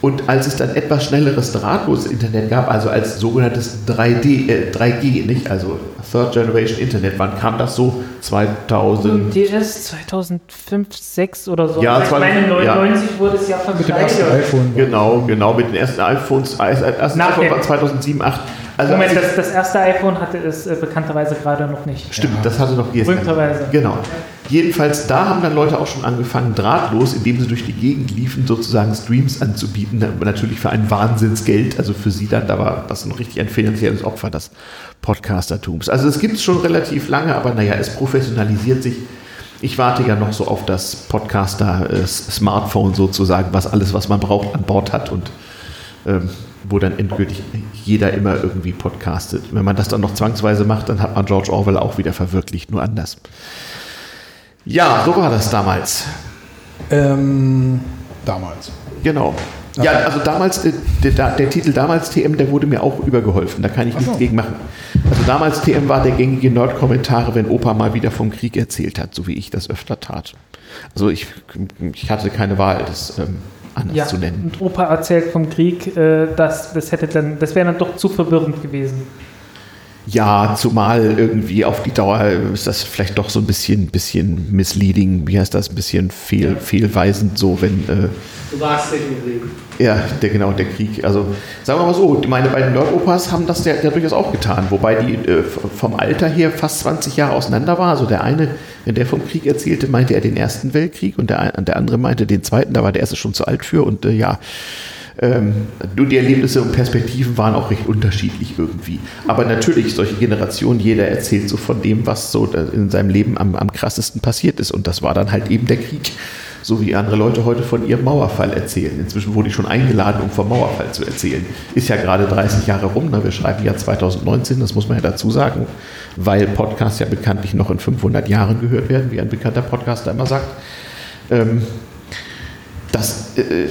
Und als es dann etwas schnelleres drahtloses Internet gab, also als sogenanntes 3D, äh, 3G, nicht, also Third Generation Internet, wann kam das so? 2000. DS 2005, 6 oder so. Ja, Also ich zwei- meine, ja. 99 wurde es ja Mit dem ersten iPhone. Genau, genau, mit den ersten iPhones, ersten Nach iPhone war 2007, 8. Also Moment, das, das erste iPhone hatte es äh, bekannterweise gerade noch nicht. Stimmt, das hatte noch GSM. Berühmterweise. Genau. Jedenfalls, da haben dann Leute auch schon angefangen, drahtlos, indem sie durch die Gegend liefen, sozusagen Streams anzubieten. Natürlich für ein Wahnsinnsgeld. Also für sie dann, da war das noch richtig ein finanzielles Opfer des Podcastertums. Also es gibt es schon relativ lange, aber naja, es professionalisiert sich. Ich warte ja noch so auf das Podcaster-Smartphone sozusagen, was alles, was man braucht, an Bord hat und ähm, wo dann endgültig jeder immer irgendwie podcastet. Wenn man das dann noch zwangsweise macht, dann hat man George Orwell auch wieder verwirklicht, nur anders. Ja, so war das damals. Ähm, damals. Genau. Ja, also damals, äh, der, der, der Titel damals TM, der wurde mir auch übergeholfen. Da kann ich nichts so. gegen machen. Also damals TM war der gängige Nerd-Kommentare, wenn Opa mal wieder vom Krieg erzählt hat, so wie ich das öfter tat. Also ich, ich hatte keine Wahl, das ähm, anders Ja, zu nennen. und Opa erzählt vom Krieg, äh, das, das, hätte dann, das wäre dann doch zu verwirrend gewesen. Ja, zumal irgendwie auf die Dauer ist das vielleicht doch so ein bisschen, bisschen misleading, wie heißt das, ein bisschen fehl, fehlweisend so, wenn äh, Du warst nicht im Krieg. Ja, der genau der Krieg. Also sagen wir mal so, meine beiden Nerd-Opas haben das ja, ja durchaus auch getan, wobei die äh, vom Alter her fast 20 Jahre auseinander war. Also der eine, wenn der vom Krieg erzählte, meinte er den Ersten Weltkrieg und der, der andere meinte den Zweiten. Da war der erste schon zu alt für und äh, ja. Ähm, nur die Erlebnisse und Perspektiven waren auch recht unterschiedlich irgendwie. Aber natürlich, solche Generationen, jeder erzählt so von dem, was so in seinem Leben am, am krassesten passiert ist. Und das war dann halt eben der Krieg. So wie andere Leute heute von ihrem Mauerfall erzählen. Inzwischen wurde ich schon eingeladen, um vom Mauerfall zu erzählen. Ist ja gerade 30 Jahre rum. Ne? Wir schreiben ja 2019, das muss man ja dazu sagen, weil Podcasts ja bekanntlich noch in 500 Jahren gehört werden, wie ein bekannter Podcaster immer sagt. Ähm, das, äh,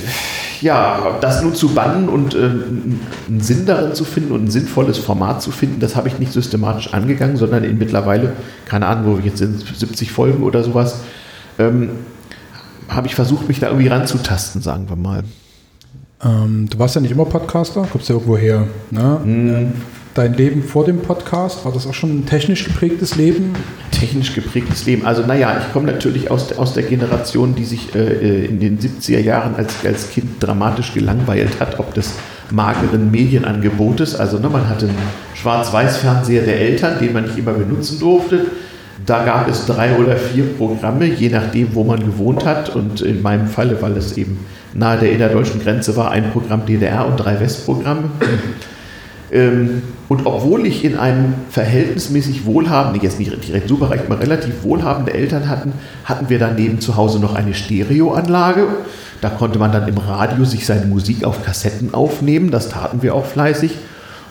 ja, das nun zu bannen und äh, einen Sinn darin zu finden und ein sinnvolles Format zu finden, das habe ich nicht systematisch angegangen, sondern in mittlerweile, keine Ahnung, wo wir jetzt sind, 70 Folgen oder sowas, ähm, habe ich versucht, mich da irgendwie ranzutasten, sagen wir mal. Ähm, du warst ja nicht immer Podcaster, kommst ja irgendwo her. Ne? Ähm, Dein Leben vor dem Podcast, war das auch schon ein technisch geprägtes Leben? Technisch geprägtes Leben. Also naja, ich komme natürlich aus, der- aus der Generation, die sich äh, in den 70er Jahren als, als Kind dramatisch gelangweilt hat, ob des mageren Medienangebotes. Also ne, man hatte einen Schwarz-Weiß-Fernseher der Eltern, den man nicht immer benutzen durfte. Da gab es drei oder vier Programme, je nachdem, wo man gewohnt hat. Und in meinem Falle, weil es eben nahe der innerdeutschen Grenze war, ein Programm DDR und drei Westprogramme. Ähm, und obwohl ich in einem verhältnismäßig wohlhabenden, jetzt nicht direkt superreich, aber relativ wohlhabende Eltern hatten, hatten wir daneben zu Hause noch eine Stereoanlage. Da konnte man dann im Radio sich seine Musik auf Kassetten aufnehmen. Das taten wir auch fleißig.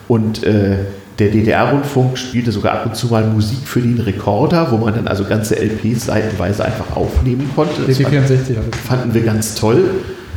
Und äh, der DDR-Rundfunk spielte sogar ab und zu mal Musik für den Rekorder, wo man dann also ganze LPs seitenweise einfach aufnehmen konnte. Das DC64 fanden wir ganz toll.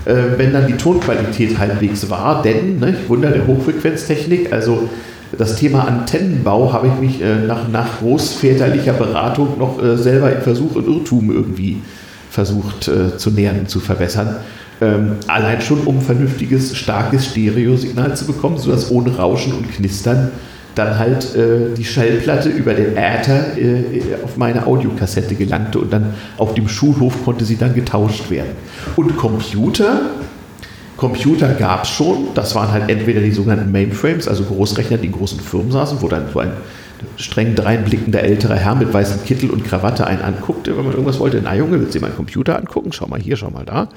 Äh, wenn dann die Tonqualität halbwegs war, denn, ne, Wunder der Hochfrequenztechnik, also das Thema Antennenbau habe ich mich äh, nach, nach großväterlicher Beratung noch äh, selber im Versuch und Irrtum irgendwie versucht äh, zu nähern und zu verbessern. Ähm, allein schon, um vernünftiges, starkes Stereosignal zu bekommen, sodass ohne Rauschen und Knistern dann halt äh, die Schallplatte über den Äther äh, auf meine Audiokassette gelangte und dann auf dem Schulhof konnte sie dann getauscht werden. Und Computer, Computer gab es schon, das waren halt entweder die sogenannten Mainframes, also Großrechner, die in großen Firmen saßen, wo dann so ein streng dreinblickender älterer Herr mit weißem Kittel und Krawatte einen anguckte, wenn man irgendwas wollte. Na Junge, willst du dir meinen Computer angucken? Schau mal hier, schau mal da.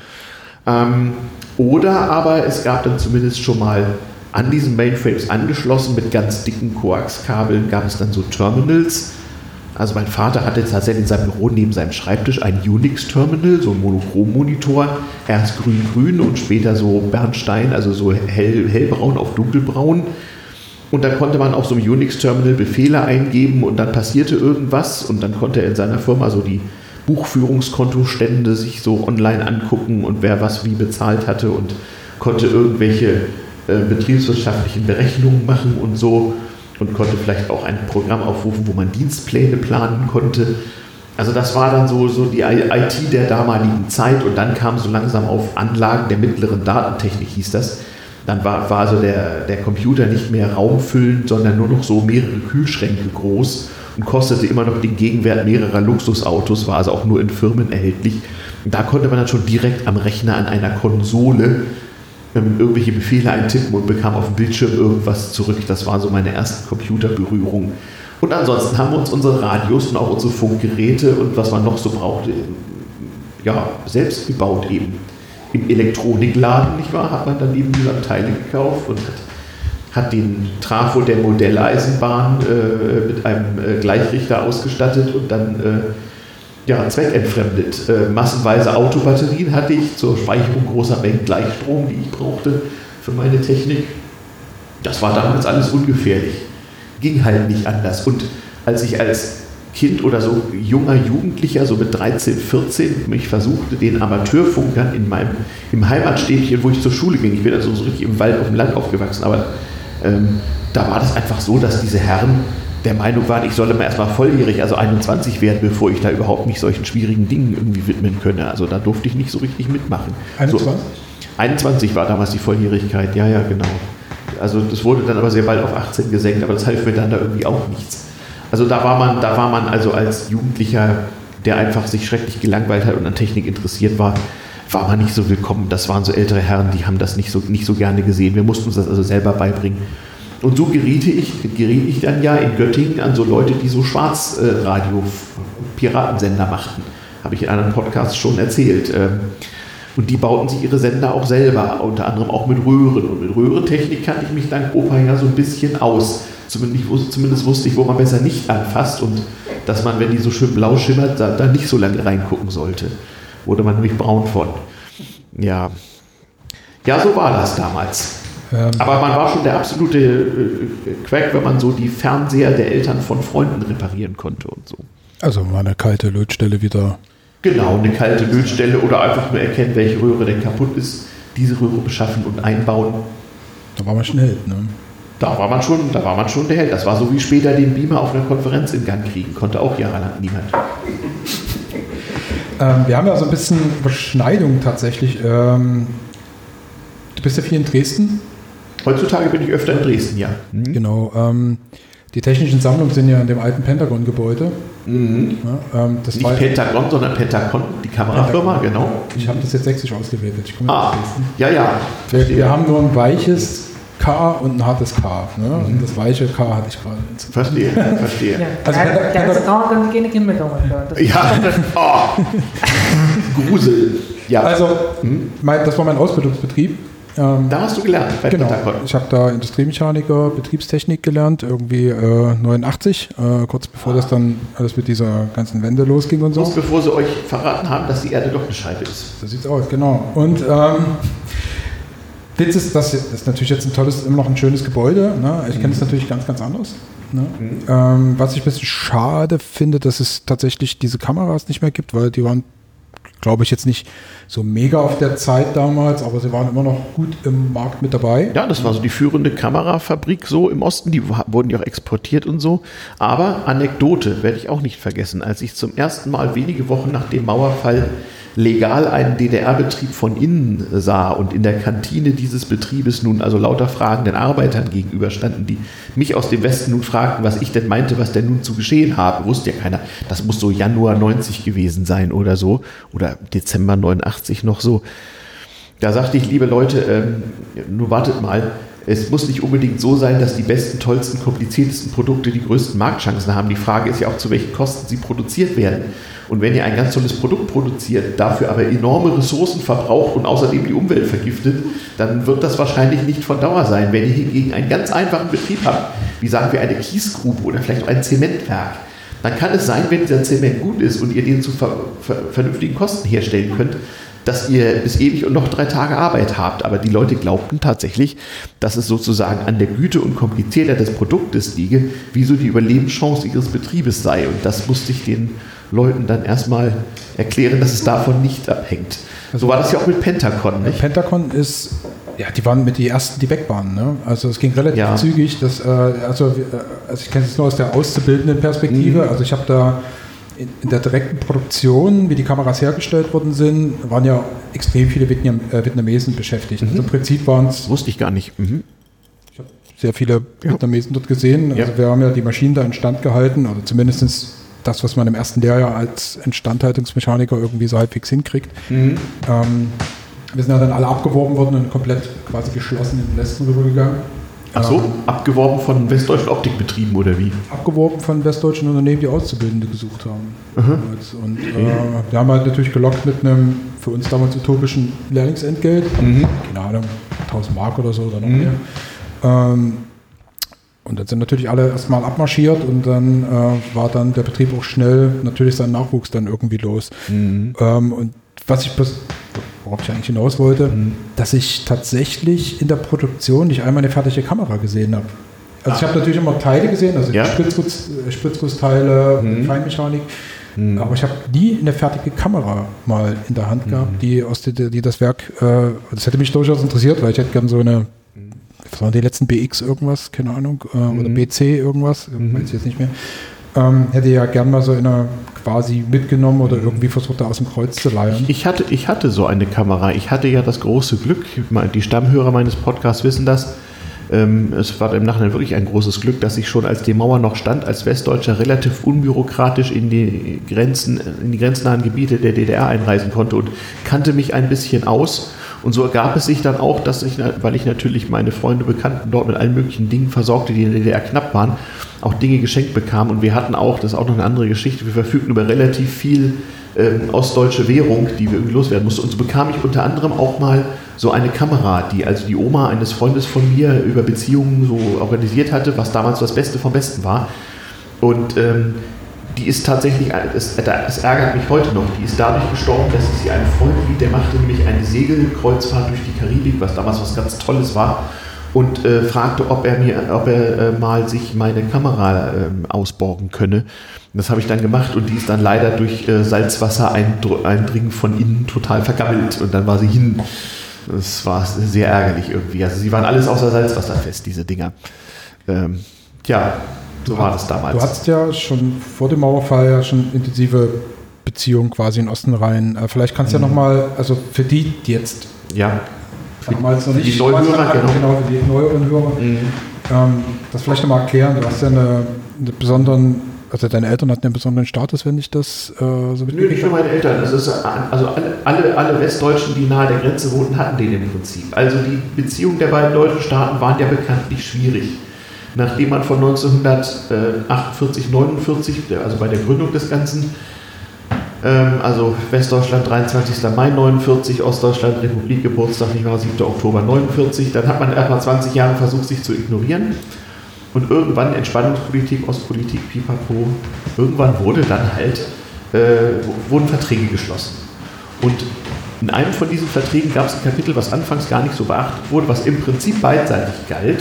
Ähm, oder aber es gab dann zumindest schon mal an diesen Mainframes angeschlossen mit ganz dicken Koaxkabeln gab es dann so Terminals. Also mein Vater hatte tatsächlich in seinem Büro neben seinem Schreibtisch ein Unix-Terminal, so ein Monochrom-Monitor, erst grün-grün und später so Bernstein, also so hell, hellbraun auf dunkelbraun. Und da konnte man auf so einem Unix-Terminal Befehle eingeben und dann passierte irgendwas und dann konnte er in seiner Firma so die Buchführungskontostände sich so online angucken und wer was wie bezahlt hatte und konnte irgendwelche äh, betriebswirtschaftlichen Berechnungen machen und so und konnte vielleicht auch ein Programm aufrufen, wo man Dienstpläne planen konnte. Also das war dann so, so die IT der damaligen Zeit und dann kam so langsam auf Anlagen der mittleren Datentechnik hieß das. Dann war, war also der, der Computer nicht mehr raumfüllend, sondern nur noch so mehrere Kühlschränke groß und kostete immer noch den Gegenwert mehrerer Luxusautos, war also auch nur in Firmen erhältlich. Und da konnte man dann schon direkt am Rechner an einer Konsole irgendwelche Befehle eintippen und bekam auf dem Bildschirm irgendwas zurück. Das war so meine erste Computerberührung. Und ansonsten haben wir uns unsere Radios und auch unsere Funkgeräte und was man noch so brauchte, ja, selbst gebaut eben. Im Elektronikladen, nicht wahr, hat man dann eben diese Teile gekauft und hat, hat den Trafo der Modelleisenbahn äh, mit einem äh, Gleichrichter ausgestattet und dann äh, ja, zweckentfremdet. Äh, massenweise Autobatterien hatte ich zur Speicherung großer Mengen Gleichstrom, die ich brauchte für meine Technik. Das war damals alles ungefährlich. Ging halt nicht anders. Und als ich als Kind oder so junger Jugendlicher, so mit 13, 14, mich versuchte, den Amateurfunkern in meinem, im Heimatstädtchen, wo ich zur Schule ging, ich bin also so richtig im Wald auf dem Land aufgewachsen, aber ähm, da war das einfach so, dass diese Herren der Meinung waren, ich solle mal erstmal volljährig, also 21 werden, bevor ich da überhaupt mich solchen schwierigen Dingen irgendwie widmen könne. Also da durfte ich nicht so richtig mitmachen. 21? So, 21 war damals die Volljährigkeit, ja, ja, genau. Also das wurde dann aber sehr bald auf 18 gesenkt, aber das half mir dann da irgendwie auch nichts. Also da war man, da war man also als Jugendlicher, der einfach sich schrecklich gelangweilt hat und an Technik interessiert war, war man nicht so willkommen. Das waren so ältere Herren, die haben das nicht so, nicht so gerne gesehen. Wir mussten uns das also selber beibringen. Und so geriet ich, geriet ich dann ja in Göttingen an so Leute, die so Schwarzradio-Piratensender machten. Habe ich in einem Podcast schon erzählt. Ähm, und die bauten sich ihre Sender auch selber, unter anderem auch mit Röhren. Und mit Röhrentechnik kannte ich mich dank Opa ja so ein bisschen aus. Zumindest, zumindest wusste ich, wo man besser nicht anfasst und dass man, wenn die so schön blau schimmert, da, da nicht so lange reingucken sollte. Wurde man nämlich braun von. Ja. Ja, so war das damals. Ähm, Aber man war schon der absolute äh, Quack, wenn man so die Fernseher der Eltern von Freunden reparieren konnte und so. Also mal eine kalte Lötstelle wieder. Genau, eine kalte Lötstelle oder einfach nur erkennen, welche Röhre denn kaputt ist, diese Röhre beschaffen und einbauen. Da war man schnell, ne? Da war man schon, da war man schon der Held. Das war so wie später den Beamer auf einer Konferenz in Gang kriegen. Konnte auch jahrelang niemand. Ähm, wir haben ja so ein bisschen Überschneidung tatsächlich. Ähm, du bist ja viel in Dresden. Heutzutage bin ich öfter in Dresden, ja. Mhm. Genau. Ähm, die technischen Sammlungen sind ja in dem alten Pentagon-Gebäude. Mhm. Ja, ähm, Nicht Pentagon, sondern Pentagon, die Kamerafirma, genau. Ich habe das jetzt sächsisch ausgewählt. Ich ah, ja, ja. Wir, wir, haben nur ein weiches K und ein hartes K. Ne? Mhm. Und das weiche K hatte ich gerade. Verstehe, verstehe. Ja, Also kann keine Kinder dauern. Das Ja, oh. Grusel. Ja, Also, Mhm. mein, das war mein Ausbildungsbetrieb. Ähm, da hast du gelernt bei genau. Ich habe da Industriemechaniker, Betriebstechnik gelernt, irgendwie äh, 89, äh, kurz bevor das dann alles mit dieser ganzen Wende losging und so. Bloß bevor sie euch verraten haben, dass die Erde doch eine Scheibe ist. So sieht's aus, genau. Und ähm, Witz ist, das ist natürlich jetzt ein tolles, immer noch ein schönes Gebäude. Ne? Ich kenne es natürlich ganz, ganz anders. Ne? Ähm, was ich ein bisschen schade finde, dass es tatsächlich diese Kameras nicht mehr gibt, weil die waren, glaube ich, jetzt nicht so mega auf der Zeit damals, aber sie waren immer noch gut im Markt mit dabei. Ja, das war so die führende Kamerafabrik so im Osten. Die wurden ja auch exportiert und so. Aber Anekdote werde ich auch nicht vergessen. Als ich zum ersten Mal wenige Wochen nach dem Mauerfall legal einen DDR-Betrieb von innen sah und in der Kantine dieses Betriebes nun also lauter fragenden Arbeitern gegenüberstanden, die mich aus dem Westen nun fragten, was ich denn meinte, was denn nun zu geschehen habe. Wusste ja keiner. Das muss so Januar 90 gewesen sein oder so. Oder Dezember 89 noch so. Da sagte ich, liebe Leute, ähm, nur wartet mal, es muss nicht unbedingt so sein, dass die besten, tollsten, kompliziertesten Produkte die größten Marktchancen haben. Die Frage ist ja auch, zu welchen Kosten sie produziert werden. Und wenn ihr ein ganz tolles Produkt produziert, dafür aber enorme Ressourcen verbraucht und außerdem die Umwelt vergiftet, dann wird das wahrscheinlich nicht von Dauer sein. Wenn ihr hingegen einen ganz einfachen Betrieb habt, wie sagen wir eine Kiesgrube oder vielleicht auch ein Zementwerk, dann kann es sein, wenn dieser Zement gut ist und ihr den zu ver ver vernünftigen Kosten herstellen könnt, dass ihr bis ewig und noch drei Tage Arbeit habt. Aber die Leute glaubten tatsächlich, dass es sozusagen an der Güte und Kompliziertheit des Produktes liege, wie so die Überlebenschance ihres Betriebes sei. Und das musste ich den Leuten dann erstmal erklären, dass es davon nicht abhängt. So war das ja auch mit Pentacon, nicht? Pentagon ist, ja, die waren mit die ersten, die weg waren. Ne? Also es ging relativ Ja. zügig. Das, äh, also, äh, also ich kenne es nur aus der auszubildenden Perspektive. Mhm. Also ich habe da in, der direkten Produktion, wie die Kameras hergestellt worden sind, waren ja extrem viele Vietnam, äh, Vietnamesen beschäftigt. Mhm. Also im Prinzip waren es wusste ich gar nicht. Mhm. sehr viele Ja. Vietnamesen dort gesehen. Also Ja. wir haben ja die Maschinen da instand gehalten, oder zumindest das, was man im ersten Lehrjahr als Instandhaltungsmechaniker irgendwie so halbwegs hinkriegt. Mhm. Ähm, wir sind ja dann alle abgeworben worden und komplett quasi geschlossen in den Westen rübergegangen. Ach so, abgeworben von westdeutschen Optikbetrieben oder wie? abgeworben von westdeutschen Unternehmen, die Auszubildende gesucht haben. damals. Und äh, wir haben halt natürlich gelockt mit einem für uns damals utopischen Lehrlingsentgelt. Keine Ahnung, 1000 Mark oder so oder noch Mhm. mehr. Ähm, und dann sind natürlich alle erstmal abmarschiert und dann äh, war dann der Betrieb auch schnell natürlich seinen Nachwuchs dann irgendwie los. Mhm. Ähm, und was ich bis, worauf ich eigentlich hinaus wollte, dass ich tatsächlich in der Produktion nicht einmal eine fertige Kamera gesehen habe. Also ich habe natürlich immer Teile gesehen, also Ja. Spritzguss, äh, Spritzgussteile, Mhm. Feinmechanik, aber ich habe nie eine fertige Kamera mal in der Hand gehabt, die aus der, die das Werk, äh, das hätte mich durchaus interessiert, weil ich hätte gern so eine, was waren die letzten BX irgendwas, keine Ahnung, äh, oder BC irgendwas, weiß ich jetzt nicht mehr. Ähm, hätte ja gern mal so in einer quasi mitgenommen oder irgendwie versucht, da aus dem Kreuz zu leiern. Ich hatte, ich hatte so eine Kamera. Ich hatte ja das große Glück, die Stammhörer meines Podcasts wissen das. Ähm, es war im Nachhinein wirklich ein großes Glück, dass ich schon, als die Mauer noch stand, als Westdeutscher relativ unbürokratisch in die Grenzen, in die grenznahen Gebiete der DDR einreisen konnte und kannte mich ein bisschen aus. Und so ergab es sich dann auch, dass ich, weil ich natürlich meine Freunde, Bekannten dort mit allen möglichen Dingen versorgte, die in der DDR knapp waren, auch Dinge geschenkt bekam. Und wir hatten auch, das ist auch noch eine andere Geschichte, wir verfügten über relativ viel ähm, ostdeutsche Währung, die wir irgendwie loswerden mussten. Und so bekam ich unter anderem auch mal so eine Kamera, die also die Oma eines Freundes von mir über Beziehungen so organisiert hatte, was damals das Beste vom Besten war. Und ähm, die ist tatsächlich, es, es ärgert mich heute noch, die ist dadurch gestorben, dass ich sie einem Freund lieb, der machte nämlich eine Segelkreuzfahrt durch die Karibik, was damals was ganz Tolles war, und äh, fragte, ob er mir, ob er äh, mal sich meine Kamera äh, ausborgen könne. Das habe ich dann gemacht und die ist dann leider durch äh, Salzwasser-Eindringen von innen total vergammelt und dann war sie hin. Das war sehr ärgerlich irgendwie. Also sie waren alles außer Salzwasserfest, diese Dinger. Ähm, ja, so war das damals. Du hattest ja schon vor dem Mauerfall ja schon intensive Beziehungen quasi in Osten rein. Äh, Vielleicht kannst du Mhm. ja nochmal, also für die, die jetzt ja. damals noch nicht die Neuhörer, hatten, genau. genau, für die neueren Hörer, Mhm. ähm, das vielleicht nochmal erklären. Du hast ja eine, eine besonderen also deine Eltern hatten einen besonderen Status, wenn ich das äh, so Nö, nicht nur meine Eltern. Das ist, also alle, alle, alle Westdeutschen, die nahe der Grenze wohnten, hatten den im Prinzip. Also die Beziehungen der beiden deutschen Staaten waren ja bekanntlich schwierig. Nachdem man von 1948, 49, also bei der Gründung des Ganzen, ähm, also Westdeutschland 23. Mai 49, Ostdeutschland Republik Geburtstag, nicht wahr, 7. Oktober 49, dann hat man erstmal 20 Jahre versucht, sich zu ignorieren. Und irgendwann Entspannungspolitik, Ostpolitik, Pipapo, irgendwann wurde dann halt, äh, wurden Verträge geschlossen. Und in einem von diesen Verträgen gab es ein Kapitel, was anfangs gar nicht so beachtet wurde, was im Prinzip beidseitig galt,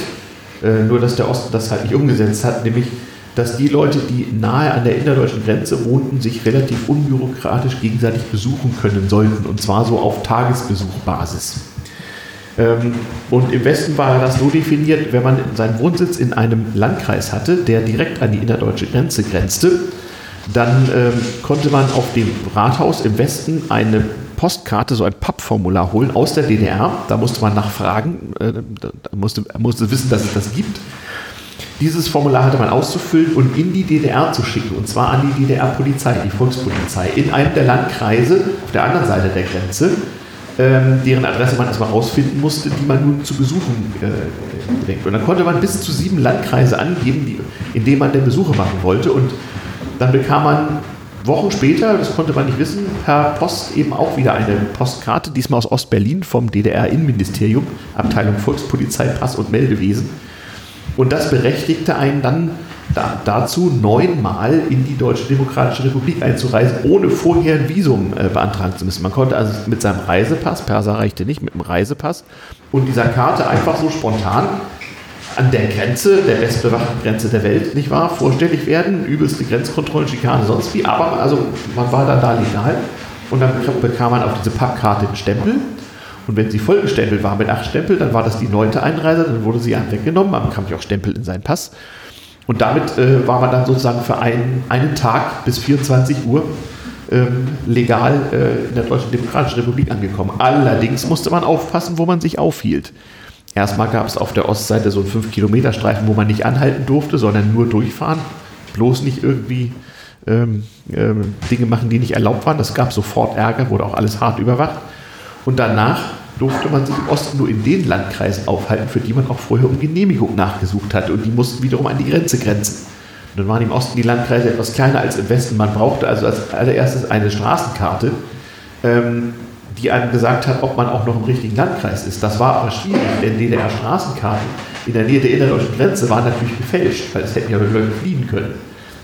äh, nur dass der Osten das halt nicht umgesetzt hat, nämlich dass die Leute, die nahe an der innerdeutschen Grenze wohnten, sich relativ unbürokratisch gegenseitig besuchen können sollten, und zwar so auf Tagesbesuchbasis. Ähm, und im Westen war das so definiert, wenn man seinen Wohnsitz in einem Landkreis hatte, der direkt an die innerdeutsche Grenze grenzte, dann ähm, konnte man auf dem Rathaus im Westen eine Postkarte, so ein Pappformular holen aus der DDR. Da musste man nachfragen, äh, da musste, musste wissen, dass es das gibt. Dieses Formular hatte man auszufüllen und in die DDR zu schicken, und zwar an die DDR-Polizei, die Volkspolizei, in einem der Landkreise auf der anderen Seite der Grenze, ähm, deren Adresse man erstmal rausfinden musste, die man nun zu besuchen äh. Und dann konnte man bis zu sieben Landkreise angeben, die, in denen man denn Besuche machen wollte. Und dann bekam man Wochen später, das konnte man nicht wissen, per Post eben auch wieder eine Postkarte, diesmal aus Ostberlin vom DDR-Innenministerium, Abteilung Volkspolizei, Pass- und Meldewesen. Und das berechtigte einen dann da, dazu, neunmal in die Deutsche Demokratische Republik einzureisen, ohne vorher ein Visum äh, beantragen zu müssen. Man konnte also mit seinem Reisepass, Perser reichte nicht, mit dem Reisepass und dieser Karte einfach so spontan an der Grenze, der bestbewachten Grenze der Welt, nicht wahr, vorstellig werden, übelste Grenzkontrollen, Schikane, sonst wie, aber also man war dann da legal und dann bekam man auf diese Pappkarte den Stempel. Und wenn sie vollgestempelt war mit acht Stempel, dann war das die neunte Einreise, dann wurde sie einem weggenommen, man bekam ja auch Stempel in seinen Pass. Und damit äh, war man dann sozusagen für einen, einen Tag bis 24 Uhr ähm, legal äh, in der Deutschen Demokratischen Republik angekommen. Allerdings musste man aufpassen, wo man sich aufhielt. Erstmal gab es auf der Ostseite so einen 5-Kilometer-Streifen, wo man nicht anhalten durfte, sondern nur durchfahren. Bloß nicht irgendwie ähm, ähm, Dinge machen, die nicht erlaubt waren. Das gab sofort Ärger, wurde auch alles hart überwacht. Und danach durfte man sich im Osten nur in den Landkreisen aufhalten, für die man auch vorher um Genehmigung nachgesucht hatte. Und die mussten wiederum an die Grenze grenzen. Und dann waren im Osten die Landkreise etwas kleiner als im Westen. Man brauchte also als allererstes eine Straßenkarte, ähm, die einem gesagt hat, ob man auch noch im richtigen Landkreis ist. Das war aber schwierig, denn DDR-Straßenkarten in der Nähe der innerdeutschen Grenze waren natürlich gefälscht, weil es hätten ja Leute fliehen können.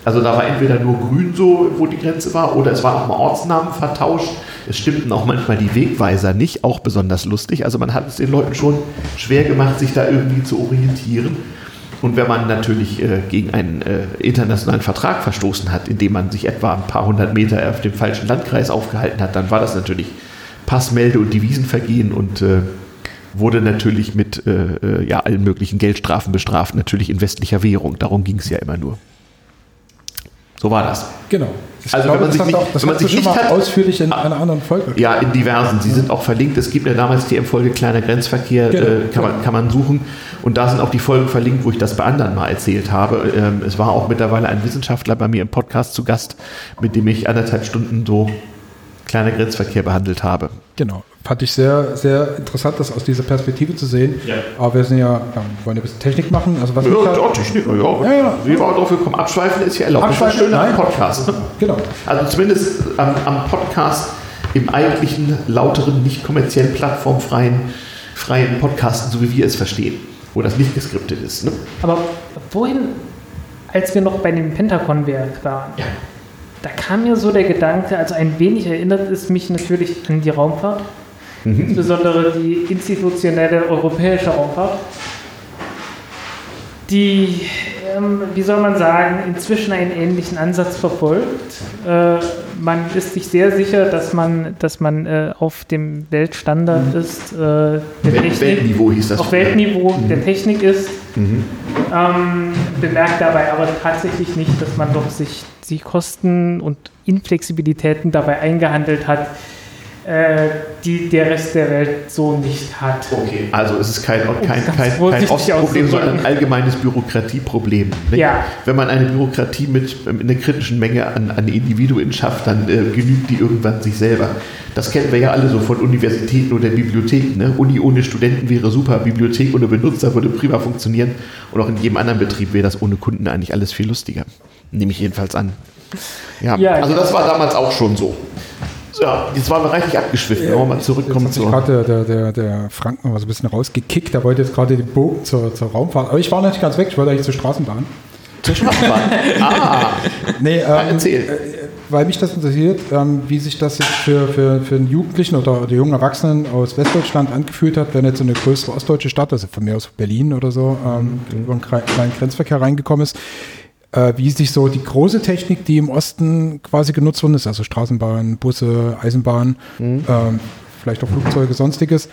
Also da war entweder nur grün so, wo die Grenze war, oder es waren auch mal Ortsnamen vertauscht. Es stimmten auch manchmal die Wegweiser nicht, auch besonders lustig. Also man hat es den Leuten schon schwer gemacht, sich da irgendwie zu orientieren. Und wenn man natürlich äh, gegen einen äh, internationalen Vertrag verstoßen hat, indem man sich etwa ein paar hundert Meter auf dem falschen Landkreis aufgehalten hat, dann war das natürlich Passmelde- und Devisenvergehen und äh, wurde natürlich mit äh, äh, ja, allen möglichen Geldstrafen bestraft, natürlich in westlicher Währung. Darum ging es ja immer nur. So war das. Genau. Ich also glaube, wenn man sich nicht, das wenn man sich nicht hat, ausführlich in einer anderen Folge. Ja, in diversen. Sie sind auch verlinkt. Es gibt ja damals die Folge Kleiner Grenzverkehr, genau. äh, kann, man, kann man suchen. Und da sind auch die Folgen verlinkt, wo ich das bei anderen mal erzählt habe. Ähm, es war auch mittlerweile ein Wissenschaftler bei mir im Podcast zu Gast, mit dem ich anderthalb Stunden so kleiner Grenzverkehr behandelt habe. Genau. Fand ich sehr, sehr interessant, das aus dieser Perspektive zu sehen. Ja. Aber wir sind ja, ja wollen ja ein bisschen Technik machen. Also was ja, ja, Technik, ja. ja, ja. Wie war drauf gekommen? Abschweifen ist ja erlaubt. Abschweifen, das ist schön am Podcast. Genau. Also zumindest am, am, Podcast im eigentlichen, lauteren, nicht kommerziell plattformfreien freien Podcasten, so wie wir es verstehen, wo das nicht geskriptet ist. Ne? Aber wohin, als wir noch bei dem Pentagon-Werk waren, ja da kam mir so der Gedanke, also ein wenig erinnert es mich natürlich an die Raumfahrt, mhm. insbesondere die institutionelle europäische Raumfahrt, die, ähm, wie soll man sagen, inzwischen einen ähnlichen Ansatz verfolgt. Äh, man ist sich sehr sicher, dass man, dass man äh, auf dem Weltstandard mhm. ist, äh, der Welt, Technik, Weltniveau hieß das. Auf Weltniveau mhm. der Technik ist. Mhm. Ähm, bemerkt dabei aber tatsächlich nicht, dass man doch sich die Kosten und Inflexibilitäten dabei eingehandelt hat, die der Rest der Welt so nicht hat. Okay. Also es ist kein, kein, kein, kein Ostproblem, sondern ein allgemeines Bürokratieproblem. nicht? Ja. Wenn man eine Bürokratie mit, einer kritischen Menge an, an Individuen schafft, dann äh, genügt die irgendwann sich selber. Das kennen wir ja alle so von Universitäten oder Bibliotheken. Ne? Uni ohne Studenten wäre super, Bibliothek ohne Benutzer würde prima funktionieren und auch in jedem anderen Betrieb wäre das ohne Kunden eigentlich alles viel lustiger. Nehme ich jedenfalls an. Ja, Ja, also das war damals auch schon so. So, jetzt waren wir reichlich abgeschwiffen. Wenn wir mal zurückkommen zur... gerade der, der, der Frank noch so ein bisschen rausgekickt. Der wollte jetzt gerade den Bogen zur, zur Raumfahrt. Aber ich war noch nicht ganz weg. Ich wollte eigentlich zur Straßenbahn. Zur Straßenbahn. ah, Nee, Ja, ähm, äh, weil mich das interessiert, ähm, wie sich das jetzt für, für, für einen Jugendlichen oder die jungen Erwachsenen aus Westdeutschland angefühlt hat, wenn jetzt so eine größere ostdeutsche Stadt, also von mir aus Berlin oder so, ähm, über einen kle- kleinen Grenzverkehr reingekommen ist, wie sich so die große Technik, die im Osten quasi genutzt worden ist, also Straßenbahn, Busse, Eisenbahn, ähm, vielleicht auch Flugzeuge, sonstiges,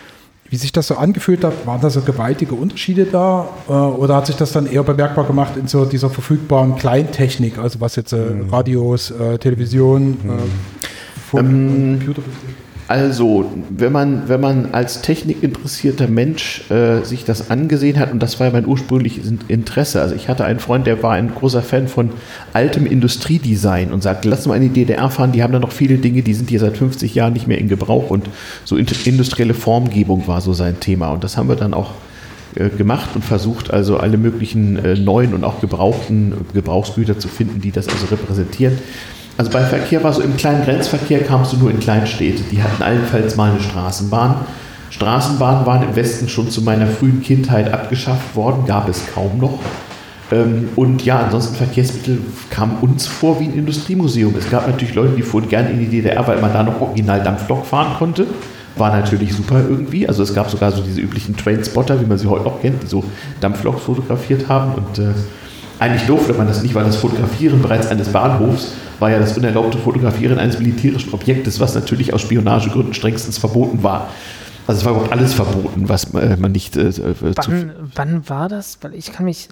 wie sich das so angefühlt hat, waren da so gewaltige Unterschiede da äh, oder hat sich das dann eher bemerkbar gemacht in so dieser verfügbaren Kleintechnik, also was jetzt äh, Radios, äh, Television, äh, Funk, Ähm, Computer betrifft? Also, wenn man, wenn man als technikinteressierter Mensch äh, sich das angesehen hat, und das war ja mein ursprüngliches In- Interesse, also ich hatte einen Freund, der war ein großer Fan von altem Industriedesign und sagte, lass mal in die DDR fahren, die haben da noch viele Dinge, die sind hier seit 50 Jahren nicht mehr in Gebrauch. Und so industrielle Formgebung war so sein Thema. Und das haben wir dann auch äh, gemacht und versucht also alle möglichen äh, neuen und auch gebrauchten Gebrauchsgüter zu finden, die das also repräsentieren. Also bei Verkehr war so im kleinen Grenzverkehr kamst du nur in Kleinstädte. Die hatten allenfalls mal eine Straßenbahn. Straßenbahnen waren im Westen schon zu meiner frühen Kindheit abgeschafft worden, gab es kaum noch. Ähm, Und ja, ansonsten Verkehrsmittel kamen uns vor wie ein Industriemuseum. Es gab natürlich Leute, die fuhren gerne in die DDR, weil man da noch original Dampflok fahren konnte. War natürlich super irgendwie. Also es gab sogar so diese üblichen Trainspotter, wie man sie heute noch kennt, die so Dampfloks fotografiert haben. Und äh, eigentlich durfte man das nicht, weil das Fotografieren bereits eines Bahnhofs war ja das unerlaubte Fotografieren eines militärischen Objektes, was natürlich aus Spionagegründen strengstens verboten war. Also es war überhaupt alles verboten, was äh, man nicht äh, äh, zu Wann, wann war das? Weil ich kann mich.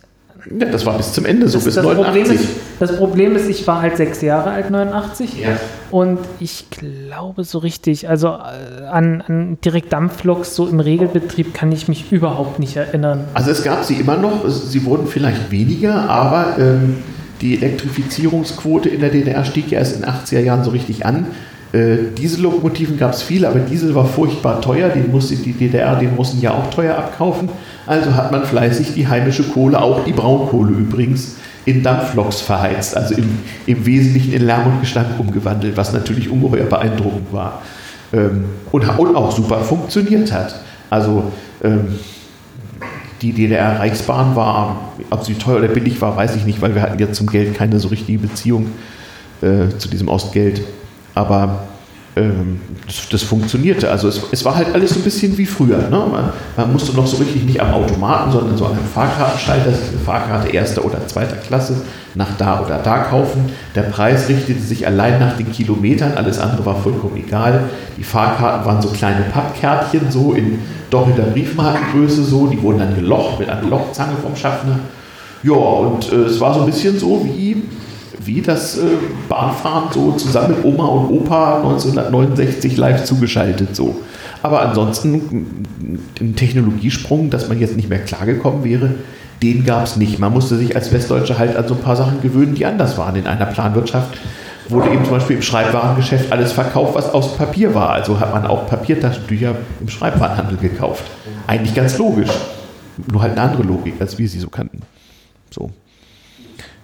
ja, das war bis zum Ende so, Das, bis das, Problem 89. ist, das Problem ist, ich war halt sechs Jahre alt, 89. Ja. Und ich glaube so richtig, also äh, an, an direkt Dampfloks so im Regelbetrieb kann ich mich überhaupt nicht erinnern. Also es gab sie immer noch, sie wurden vielleicht weniger, aber ähm, die Elektrifizierungsquote in der DDR stieg ja erst in den 80er Jahren so richtig an. Äh, Diesellokomotiven gab es viele, aber Diesel war furchtbar teuer, den musste die DDR den Russen ja auch teuer abkaufen. Also hat man fleißig die heimische Kohle, auch die Braunkohle übrigens, in Dampfloks verheizt, also im, im Wesentlichen in Lärm und Gestank umgewandelt, was natürlich ungeheuer beeindruckend war. Ähm, und, und auch super funktioniert hat. Also ähm, die DDR-Reichsbahn war, ob sie teuer oder billig war, weiß ich nicht, weil wir hatten ja zum Geld keine so richtige Beziehung äh, zu diesem Ostgeld. Aber ähm, das, das funktionierte. Also es, es war halt alles so ein bisschen wie früher. Ne? Man, man musste noch so richtig nicht am Automaten, sondern so an einem Fahrkartenschalter eine Fahrkarte erster oder zweiter Klasse nach da oder da kaufen. Der Preis richtete sich allein nach den Kilometern, alles andere war vollkommen egal. Die Fahrkarten waren so kleine Pappkärtchen, so in doppelter Briefmarkengröße, so, die wurden dann gelocht mit einer Lochzange vom Schaffner. Ja, und äh, es war so ein bisschen so wie, wie das äh, Bahnfahren so zusammen mit Oma und Opa 1969 live zugeschaltet so. Aber ansonsten m, den Technologiesprung, dass man jetzt nicht mehr klargekommen wäre, den gab es nicht. Man musste sich als Westdeutsche halt an so ein paar Sachen gewöhnen, die anders waren. In einer Planwirtschaft wurde eben zum Beispiel im Schreibwarengeschäft alles verkauft, was aus Papier war. Also hat man auch Papiertaschentücher im Schreibwarenhandel gekauft. Eigentlich ganz logisch. Nur halt eine andere Logik, als wir sie so kannten. So.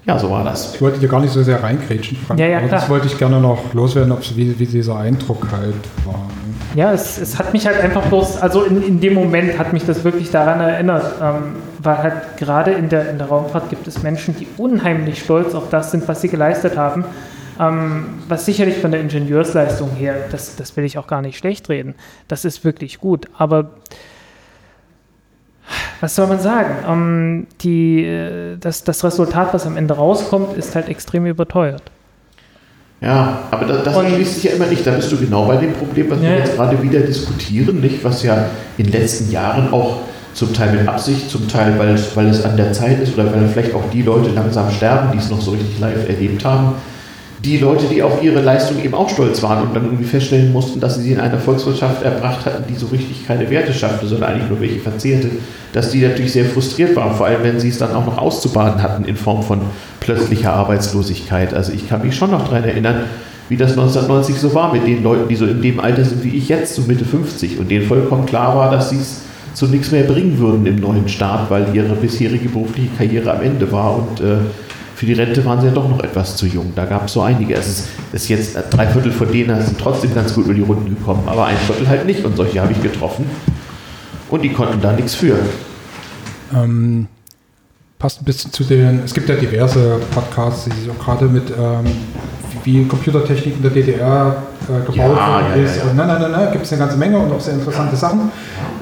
Ja, so war das. Ich wollte dir gar nicht so sehr reingrätschen, Frank. Ja, ja, aber klar. das wollte ich gerne noch loswerden, ob, wie, wie dieser Eindruck halt war. Ja, es, es hat mich halt einfach bloß, also in, in dem Moment hat mich das wirklich daran erinnert, ähm, weil halt gerade in der, in der Raumfahrt gibt es Menschen, die unheimlich stolz auf das sind, was sie geleistet haben. Ähm, was sicherlich von der Ingenieursleistung her, das, das will ich auch gar nicht schlecht reden, das ist wirklich gut, aber was soll man sagen? Ähm, die, äh, das, das Resultat, was am Ende rauskommt, ist halt extrem überteuert. Ja, aber das, das schließt sich ja immer nicht. Da bist du genau bei dem Problem, was Ja, wir jetzt gerade wieder diskutieren, nicht? Was ja in den letzten Jahren auch zum Teil mit Absicht, zum Teil, weil weil es an der Zeit ist oder weil vielleicht auch die Leute langsam sterben, die es noch so richtig live erlebt haben. Die Leute, die auf ihre Leistung eben auch stolz waren und dann irgendwie feststellen mussten, dass sie sie in einer Volkswirtschaft erbracht hatten, die so richtig keine Werte schaffte, sondern eigentlich nur welche verzehrte, dass die natürlich sehr frustriert waren, vor allem wenn sie es dann auch noch auszubaden hatten in Form von plötzlicher Arbeitslosigkeit. Also ich kann mich schon noch daran erinnern, wie das 1990 so war mit den Leuten, die so in dem Alter sind wie ich jetzt, so Mitte 50 und denen vollkommen klar war, dass sie es zu nichts mehr bringen würden im neuen Staat, weil ihre bisherige berufliche Karriere am Ende war und äh, für die Rente waren sie ja doch noch etwas zu jung. Da gab es so einige. Es ist, ist jetzt drei Viertel von denen sind trotzdem ganz gut über die Runden gekommen, aber ein Viertel halt nicht. Und solche habe ich getroffen. Und die konnten da nichts für. Ähm, passt ein bisschen zu den, es gibt ja diverse Podcasts, die sich auch gerade mit, ähm, wie Computertechnik in der DDR äh, gebaut Ja, worden ja, ist. ja, ja. Nein, nein, nein, nein, gibt es eine ganze Menge und auch sehr interessante Sachen.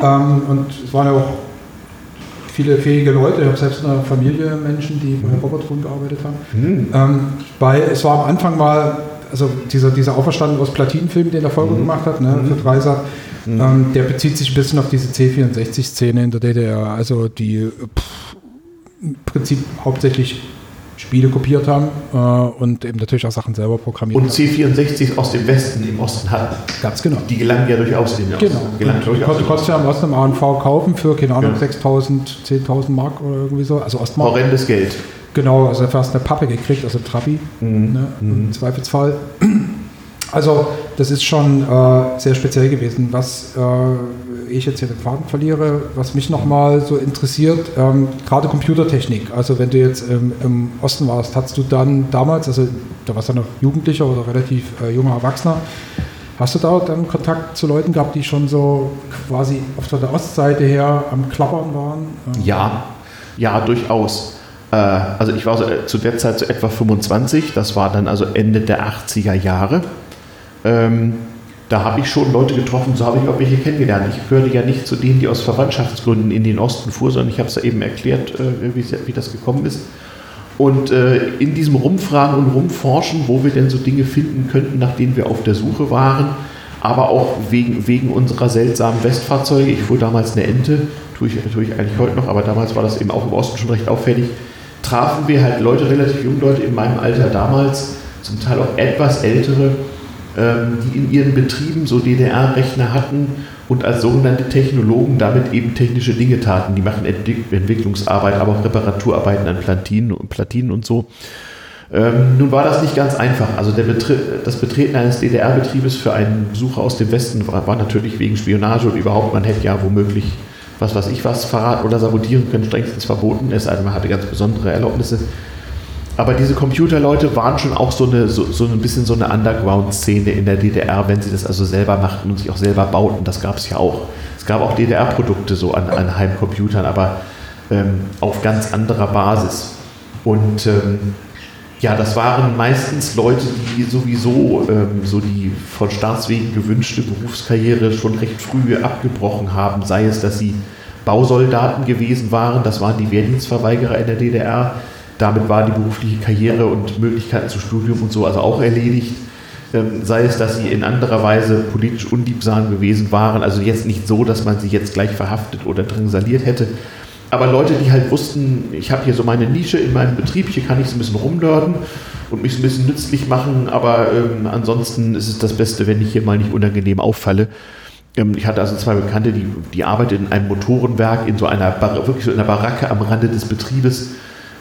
Ähm, und es waren ja auch viele fähige Leute. Ich habe selbst in einer Familie Menschen, die bei Robotertron gearbeitet haben. Hm. Ähm, weil es war am Anfang mal, also dieser, dieser Auferstanden aus Platinenfilm, den er Folge gemacht hat, ne, für Dreisat, ähm, der bezieht sich ein bisschen auf diese C64-Szene in der DDR. Also die pff, im Prinzip hauptsächlich Spiele kopiert haben äh, und eben natürlich auch Sachen selber programmiert Und C64 aus dem Westen im Osten hatten. Ganz genau. Die gelangen ja durchaus in den Genau. Gelangen Und durchaus konnte, konntest du ja im Osten im ANV kaufen für, keine Ahnung, Ja. 6.000, 10.000 Mark oder irgendwie so. Also Ostmark. Horrendes Geld. Genau, also dafür hast du eine Pappe gekriegt, also Trabi, Mhm. ne, im Zweifelsfall. Also das ist schon äh, sehr speziell gewesen. Was äh, ich jetzt hier den Faden verliere, was mich nochmal so interessiert, ähm, gerade Computertechnik. Also wenn du jetzt ähm, im Osten warst, hattest du dann damals, also da warst du noch Jugendlicher oder relativ äh, junger Erwachsener, hast du da dann Kontakt zu Leuten gehabt, die schon so quasi auf der Ostseite her am Klappern waren? Ähm, Ja, ja, durchaus. Äh, Also ich war so, äh, zu der Zeit so etwa 25, das war dann also Ende der 80er Jahre. Ähm, da habe ich schon Leute getroffen, so habe ich auch welche kennengelernt. Ich gehörte ja nicht zu denen, die aus Verwandtschaftsgründen in den Osten fuhr, sondern ich habe es ja eben erklärt, äh, wie, wie das gekommen ist. Und äh, in diesem Rumfragen und Rumforschen, wo wir denn so Dinge finden könnten, nach denen wir auf der Suche waren, aber auch wegen, wegen unserer seltsamen Westfahrzeuge. Ich fuhr damals eine Ente, tue ich, tue ich eigentlich heute noch, aber damals war das eben auch im Osten schon recht auffällig. Trafen wir halt Leute, relativ junge Leute in meinem Alter damals, zum Teil auch etwas ältere, die in ihren Betrieben so DDR-Rechner hatten und als sogenannte Technologen damit eben technische Dinge taten. Die machen Entwick Entwicklungsarbeit, aber auch Reparaturarbeiten an Platinen und Platinen und so. Ähm, nun war das nicht ganz einfach. Also der Betri das Betreten eines DDR-Betriebes für einen Besucher aus dem Westen war, war natürlich wegen Spionage und überhaupt, man hätte ja womöglich was weiß ich was verraten oder sabotieren können, strengstens verboten. Sei denn, man hatte ganz besondere Erlaubnisse. Aber diese Computerleute waren schon auch so, eine, so, so ein bisschen so eine Underground-Szene in der DDR, wenn sie das also selber machten und sich auch selber bauten. Das gab es ja auch. Es gab auch DDR-Produkte so an, an Heimcomputern, aber ähm, auf ganz anderer Basis. Und ähm, ja, das waren meistens Leute, die sowieso ähm, so die von Staatswegen gewünschte Berufskarriere schon recht früh abgebrochen haben, sei es, dass sie Bausoldaten gewesen waren, das waren die Wehrdienstverweigerer in der DDR, damit war die berufliche Karriere und Möglichkeiten zu Studium und so also auch erledigt. Ähm, sei es, dass sie in anderer Weise politisch unliebsam gewesen waren, also jetzt nicht so, dass man sie jetzt gleich verhaftet oder drangsaliert hätte, aber Leute, die halt wussten, ich habe hier so meine Nische in meinem Betrieb, hier kann ich so ein bisschen rumnörden und mich so ein bisschen nützlich machen, aber ähm, ansonsten ist es das Beste, wenn ich hier mal nicht unangenehm auffalle. Ähm, ich hatte also zwei Bekannte, die, die arbeiteten in einem Motorenwerk in so einer, Bar wirklich so in einer Baracke am Rande des Betriebes,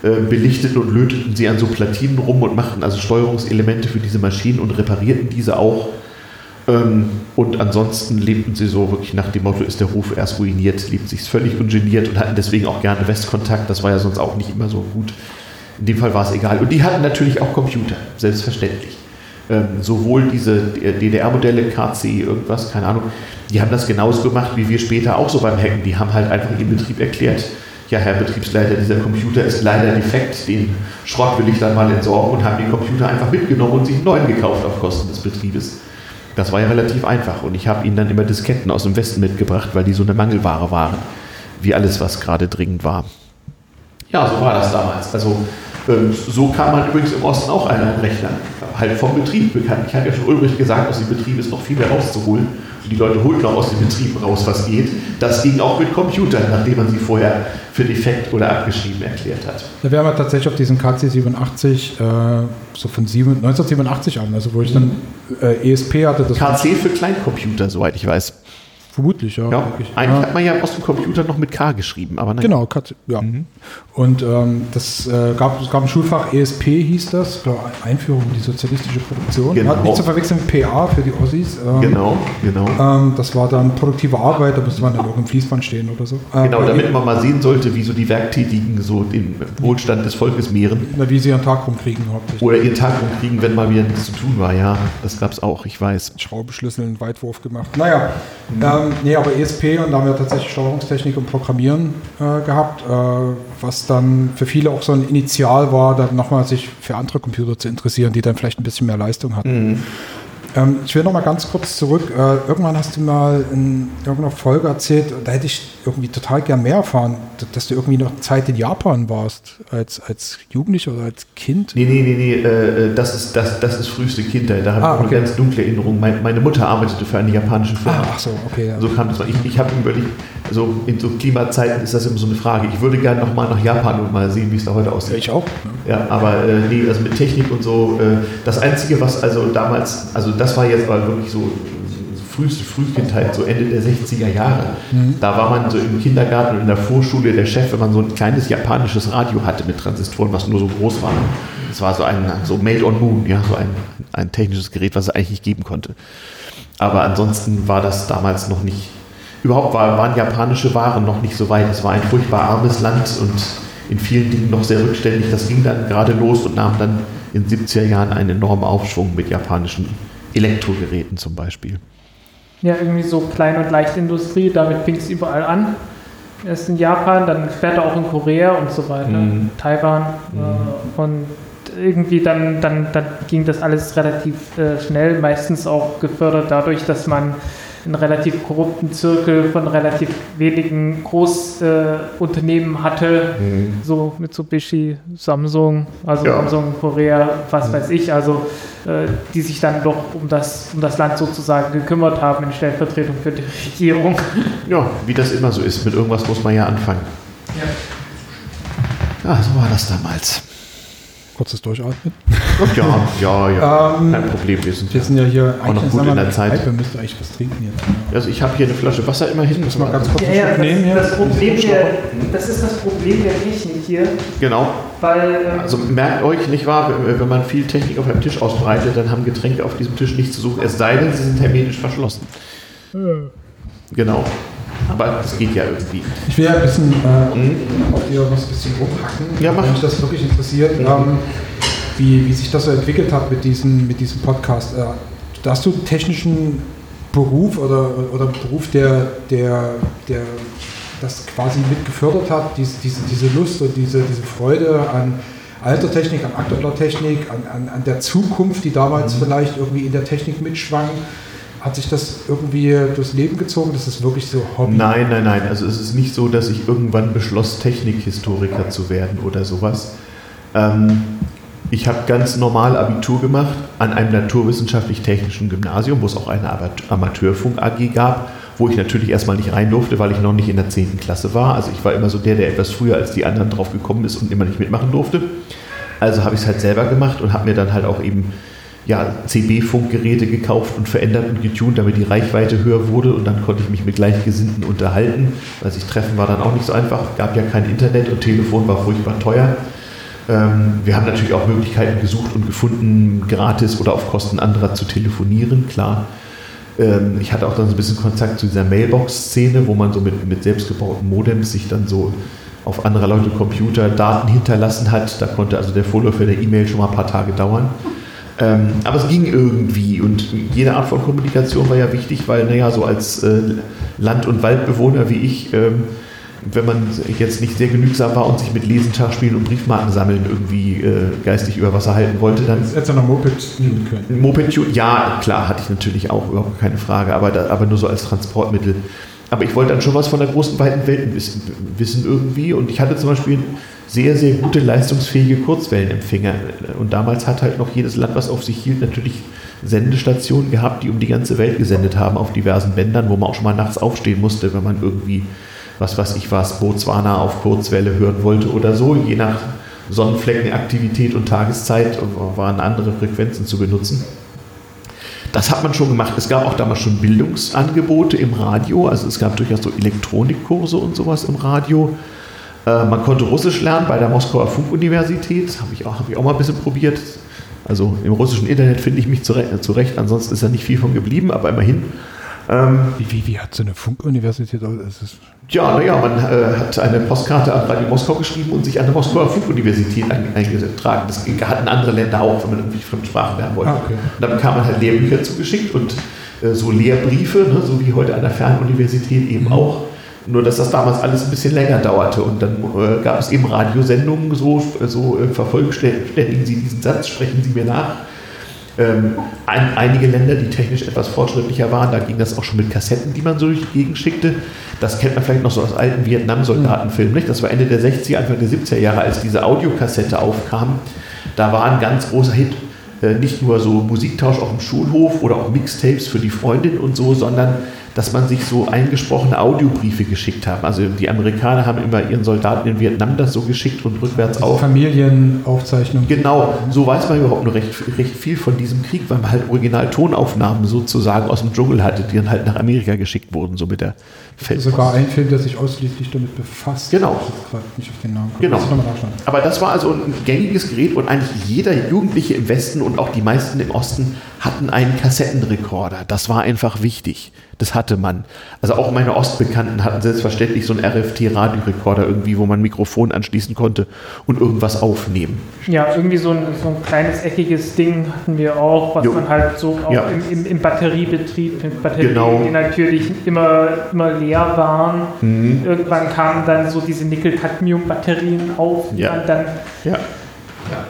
äh, belichteten und löteten sie an so Platinen rum und machten also Steuerungselemente für diese Maschinen und reparierten diese auch. Ähm, und ansonsten lebten sie so wirklich nach dem Motto, ist der Ruf erst ruiniert, lebten sich völlig ungeniert und hatten deswegen auch gerne Westkontakt. Das war ja sonst auch nicht immer so gut. In dem Fall war es egal. Und die hatten natürlich auch Computer, selbstverständlich. Ähm, sowohl diese DDR-Modelle, KC, irgendwas, keine Ahnung, die haben das genauso gemacht wie wir später auch so beim Hacken. Die haben halt einfach im Betrieb erklärt, ja, Herr Betriebsleiter, dieser Computer ist leider defekt, den Schrott will ich dann mal entsorgen und haben den Computer einfach mitgenommen und sich einen neuen gekauft auf Kosten des Betriebes. Das war ja relativ einfach und ich habe ihnen dann immer Disketten aus dem Westen mitgebracht, weil die so eine Mangelware waren, wie alles, was gerade dringend war. Ja, so war das damals. Also ähm, so kam man übrigens im Osten auch einen Rechner, halt vom Betrieb bekannt. Ich habe ja schon Ulrich gesagt, aus dem Betrieb ist noch viel mehr rauszuholen. Die Leute holt noch aus dem Betrieb raus, was geht. Das ging auch mit Computern, nachdem man sie vorher für defekt oder abgeschrieben erklärt hat. Da wären wir tatsächlich auf diesen KC87 äh, so von 7, 1987 an, also wo ich dann äh, ESP hatte. Das KC für Kleincomputer, soweit ich weiß. Vermutlich, ja. Ja, eigentlich Ja. hat man ja aus dem Computer noch mit K geschrieben, aber nein. Genau, KC, ja. Und ähm, das äh, gab, es gab ein Schulfach ESP, hieß das, ich glaube, Einführung in die sozialistische Produktion. Genau. Hat nicht zu verwechseln mit PA für die Ossis. Ähm, Genau, genau. Ähm, das war dann produktive Arbeit, da musste man dann irgendein Fließband stehen oder so. Ähm, Genau, damit man mal sehen sollte, wie so die Werktätigen so den Wohlstand des Volkes mehren Na, wie sie ihren Tag rumkriegen hauptsächlich. oder ihren Tag rumkriegen, wenn mal wieder nichts zu tun war. Ja, das gab es auch, ich weiß. Schraubenschlüsseln, Weitwurf gemacht. Naja, ähm, nee, aber ESP und da haben wir tatsächlich Steuerungstechnik und Programmieren äh, gehabt, äh, was dann für viele auch so ein Initial war, dann nochmal sich für andere Computer zu interessieren, die dann vielleicht ein bisschen mehr Leistung hatten. Ähm, ich will noch mal ganz kurz zurück. Äh, irgendwann hast du mal in irgendeiner Folge erzählt, da hätte ich irgendwie total gern mehr erfahren, dass du irgendwie noch Zeit in Japan warst, als, als Jugendlicher oder als Kind. Nee, nee, nee, nee, äh, das, ist, das, das ist früheste Kindheit. Da habe Ah, ich auch okay. eine ganz dunkle Erinnerung. Mein, meine Mutter arbeitete für eine japanische Firma. Ah, ach so, okay. Ja. So kam das mal. Ich, ich habe überlegt, also in so Klimazeiten ist das immer so eine Frage. Ich würde gerne noch mal nach Japan und mal sehen, wie es da heute aussieht. ich auch. Ne? Ja, aber äh, nee, also mit Technik und so, äh, das Einzige, was also damals, also das war jetzt aber wirklich so früheste Frühkindheit, so Ende der 60er Jahre. Da war man so im Kindergarten und in der Vorschule der Chef, wenn man so ein kleines japanisches Radio hatte mit Transistoren, was nur so groß war. Das war so ein so Made on Moon, ja, so ein, ein technisches Gerät, was es eigentlich nicht geben konnte. Aber ansonsten war das damals noch nicht, überhaupt war, waren japanische Waren noch nicht so weit. Es war ein furchtbar armes Land und in vielen Dingen noch sehr rückständig. Das ging dann gerade los und nahm dann in den 70er Jahren einen enormen Aufschwung mit japanischen Elektrogeräten zum Beispiel. Ja, irgendwie so Klein- und Leichtindustrie, damit fing es überall an. Erst in Japan, dann später auch in Korea und so weiter, Mhm. Taiwan. Äh, und irgendwie dann, dann, dann ging das alles relativ äh, schnell, meistens auch gefördert dadurch, dass man einen relativ korrupten Zirkel von relativ wenigen Großunternehmen äh, hatte, so Mitsubishi, Samsung, also Ja. Samsung, Korea, was weiß ich, also äh, die sich dann doch um das, um das Land sozusagen gekümmert haben in Stellvertretung für die Regierung. Ja, wie das immer so ist. Mit irgendwas muss man ja anfangen. Ja, so war das damals. Kurzes Durchatmen. Ja, ja, ja. Ähm, Kein Problem. Wir sind Wir sind ja hier Auch noch eigentlich gut in der Zeit. Wir müssten eigentlich was trinken jetzt. Also ich habe hier eine Flasche Wasser immerhin. Muss mal ganz kurz Ja, ja, nehmen hier. das, Problem der, das ist das Problem der Technik hier, Genau. weil ähm, Also merkt euch, nicht wahr, wenn wenn man viel Technik auf einem Tisch ausbreitet, dann haben Getränke auf diesem Tisch nichts zu suchen, es sei denn, sie sind hermetisch verschlossen. Genau. Aber das geht ja irgendwie. Ich will ja ein bisschen äh, auf dir was ein bisschen rumhacken, Ja, mach. wenn mich das wirklich interessiert, ähm, wie, wie sich das so entwickelt hat mit diesem, mit diesem Podcast. Äh, hast du einen technischen Beruf oder, oder einen Beruf, der, der, der das quasi mit gefördert hat, diese, diese, diese Lust und diese, diese Freude an alter Technik, an aktueller Technik, an, an, an der Zukunft, die damals vielleicht irgendwie in der Technik mitschwang? Hat sich das irgendwie durchs Leben gezogen? Das ist wirklich so Hobby? Nein, nein, nein. Also es ist nicht so, dass ich irgendwann beschloss, Technikhistoriker zu werden oder sowas. Ähm, ich habe ganz normal Abitur gemacht an einem naturwissenschaftlich-technischen Gymnasium, wo es auch eine Ama- Amateurfunk AG gab, wo ich natürlich erstmal nicht rein durfte, weil ich noch nicht in der 10. Klasse war. Also ich war immer so der, der etwas früher als die anderen drauf gekommen ist und immer nicht mitmachen durfte. Also habe ich es halt selber gemacht und habe mir dann halt auch eben ja, CB-Funkgeräte gekauft und verändert und getunt, damit die Reichweite höher wurde und dann konnte ich mich mit Gleichgesinnten unterhalten, weil sich treffen war dann auch nicht so einfach, gab ja kein Internet und Telefon war furchtbar teuer. Ähm, wir haben natürlich auch Möglichkeiten gesucht und gefunden, gratis oder auf Kosten anderer zu telefonieren, klar. Ähm, ich hatte auch dann so ein bisschen Kontakt zu dieser Mailbox-Szene, wo man so mit, mit selbstgebauten Modems sich dann so auf andere Leute Computer Daten hinterlassen hat. Da konnte also der Vorläufer der E-Mail schon mal ein paar Tage dauern. Ähm, aber es ging irgendwie und jede Art von Kommunikation war ja wichtig, weil, naja, so als äh, Land- und Waldbewohner wie ich, ähm, wenn man jetzt nicht sehr genügsam war und sich mit Lesen, Schachspielen und Briefmarken sammeln irgendwie äh, geistig über Wasser halten wollte, dann Das hätte noch Moped nehmen können. Moped, ja, klar, hatte ich natürlich auch, überhaupt keine Frage, aber, da, aber nur so als Transportmittel. Aber ich wollte dann schon was von der großen, weiten Welt wissen, wissen irgendwie und ich hatte zum Beispiel sehr, sehr gute, leistungsfähige Kurzwellenempfänger und damals hat halt noch jedes Land, was auf sich hielt, natürlich Sendestationen gehabt, die um die ganze Welt gesendet haben auf diversen Bändern, wo man auch schon mal nachts aufstehen musste, wenn man irgendwie, was weiß ich was, Botswana auf Kurzwelle hören wollte oder so. Je nach Sonnenfleckenaktivität und Tageszeit waren andere Frequenzen zu benutzen. Das hat man schon gemacht. Es gab auch damals schon Bildungsangebote im Radio. Also es gab durchaus so Elektronikkurse und sowas im Radio. Äh, man konnte Russisch lernen bei der Moskauer Funkuniversität. Habe ich, auch, hab ich auch mal ein bisschen probiert. Also im russischen Internet finde ich mich zurecht, zurecht. Ansonsten ist da nicht viel von geblieben, aber immerhin. Ähm, wie, wie, wie, hat so eine Funkuniversität? Ja, naja, man äh, hat eine Postkarte an Radio Moskau geschrieben und sich an der Moskauer Funkuniversität eingetragen. Das hatten andere Länder auch, wenn man irgendwie Fremdsprachen lernen wollte. Ah, okay. Und dann bekam man halt Lehrbücher zugeschickt und äh, so Lehrbriefe, ne, so wie heute an der Fernuniversität eben mhm. auch. Nur, dass das damals alles ein bisschen länger dauerte. Und dann äh, gab es eben Radiosendungen, so, so äh, vervollständigen Sie diesen Satz, sprechen Sie mir nach. Ähm, ein, einige Länder, die technisch etwas fortschrittlicher waren, da ging das auch schon mit Kassetten, die man so durch die Gegend schickte. Das kennt man vielleicht noch so aus alten Vietnam-Soldatenfilmen. Nicht? Das war Ende der 60er, Anfang der 70er Jahre, als diese Audiokassette aufkam. Da war ein ganz großer Hit äh, nicht nur so Musiktausch auf dem Schulhof oder auch Mixtapes für die Freundin und so, sondern dass man sich so eingesprochene Audiobriefe geschickt hat. Also die Amerikaner haben immer ihren Soldaten in Vietnam das so geschickt und rückwärts auch. Familienaufzeichnungen. Genau, so weiß man überhaupt nur recht, recht viel von diesem Krieg, weil man halt Original-Tonaufnahmen sozusagen aus dem Dschungel hatte, die dann halt nach Amerika geschickt wurden, so mit der Feldpost. Sogar ein Film, der sich ausschließlich damit befasst. Genau. Nicht auf den Namen. Genau. Aber das war also ein gängiges Gerät und eigentlich jeder Jugendliche im Westen und auch die meisten im Osten hatten einen Kassettenrekorder. Das war einfach wichtig. Das hatte man. Also auch meine Ostbekannten hatten selbstverständlich so einen RFT-Radiorekorder irgendwie, wo man ein Mikrofon anschließen konnte und irgendwas aufnehmen. Ja, irgendwie so ein, so ein kleines eckiges Ding hatten wir auch, was jo. man halt so auch ja. im, im, im, Batteriebetrieb, mit Batterien, genau. die natürlich immer, immer leer waren. Mhm. Irgendwann kamen dann so diese Nickel-Cadmium-Batterien auf, ja. dann ja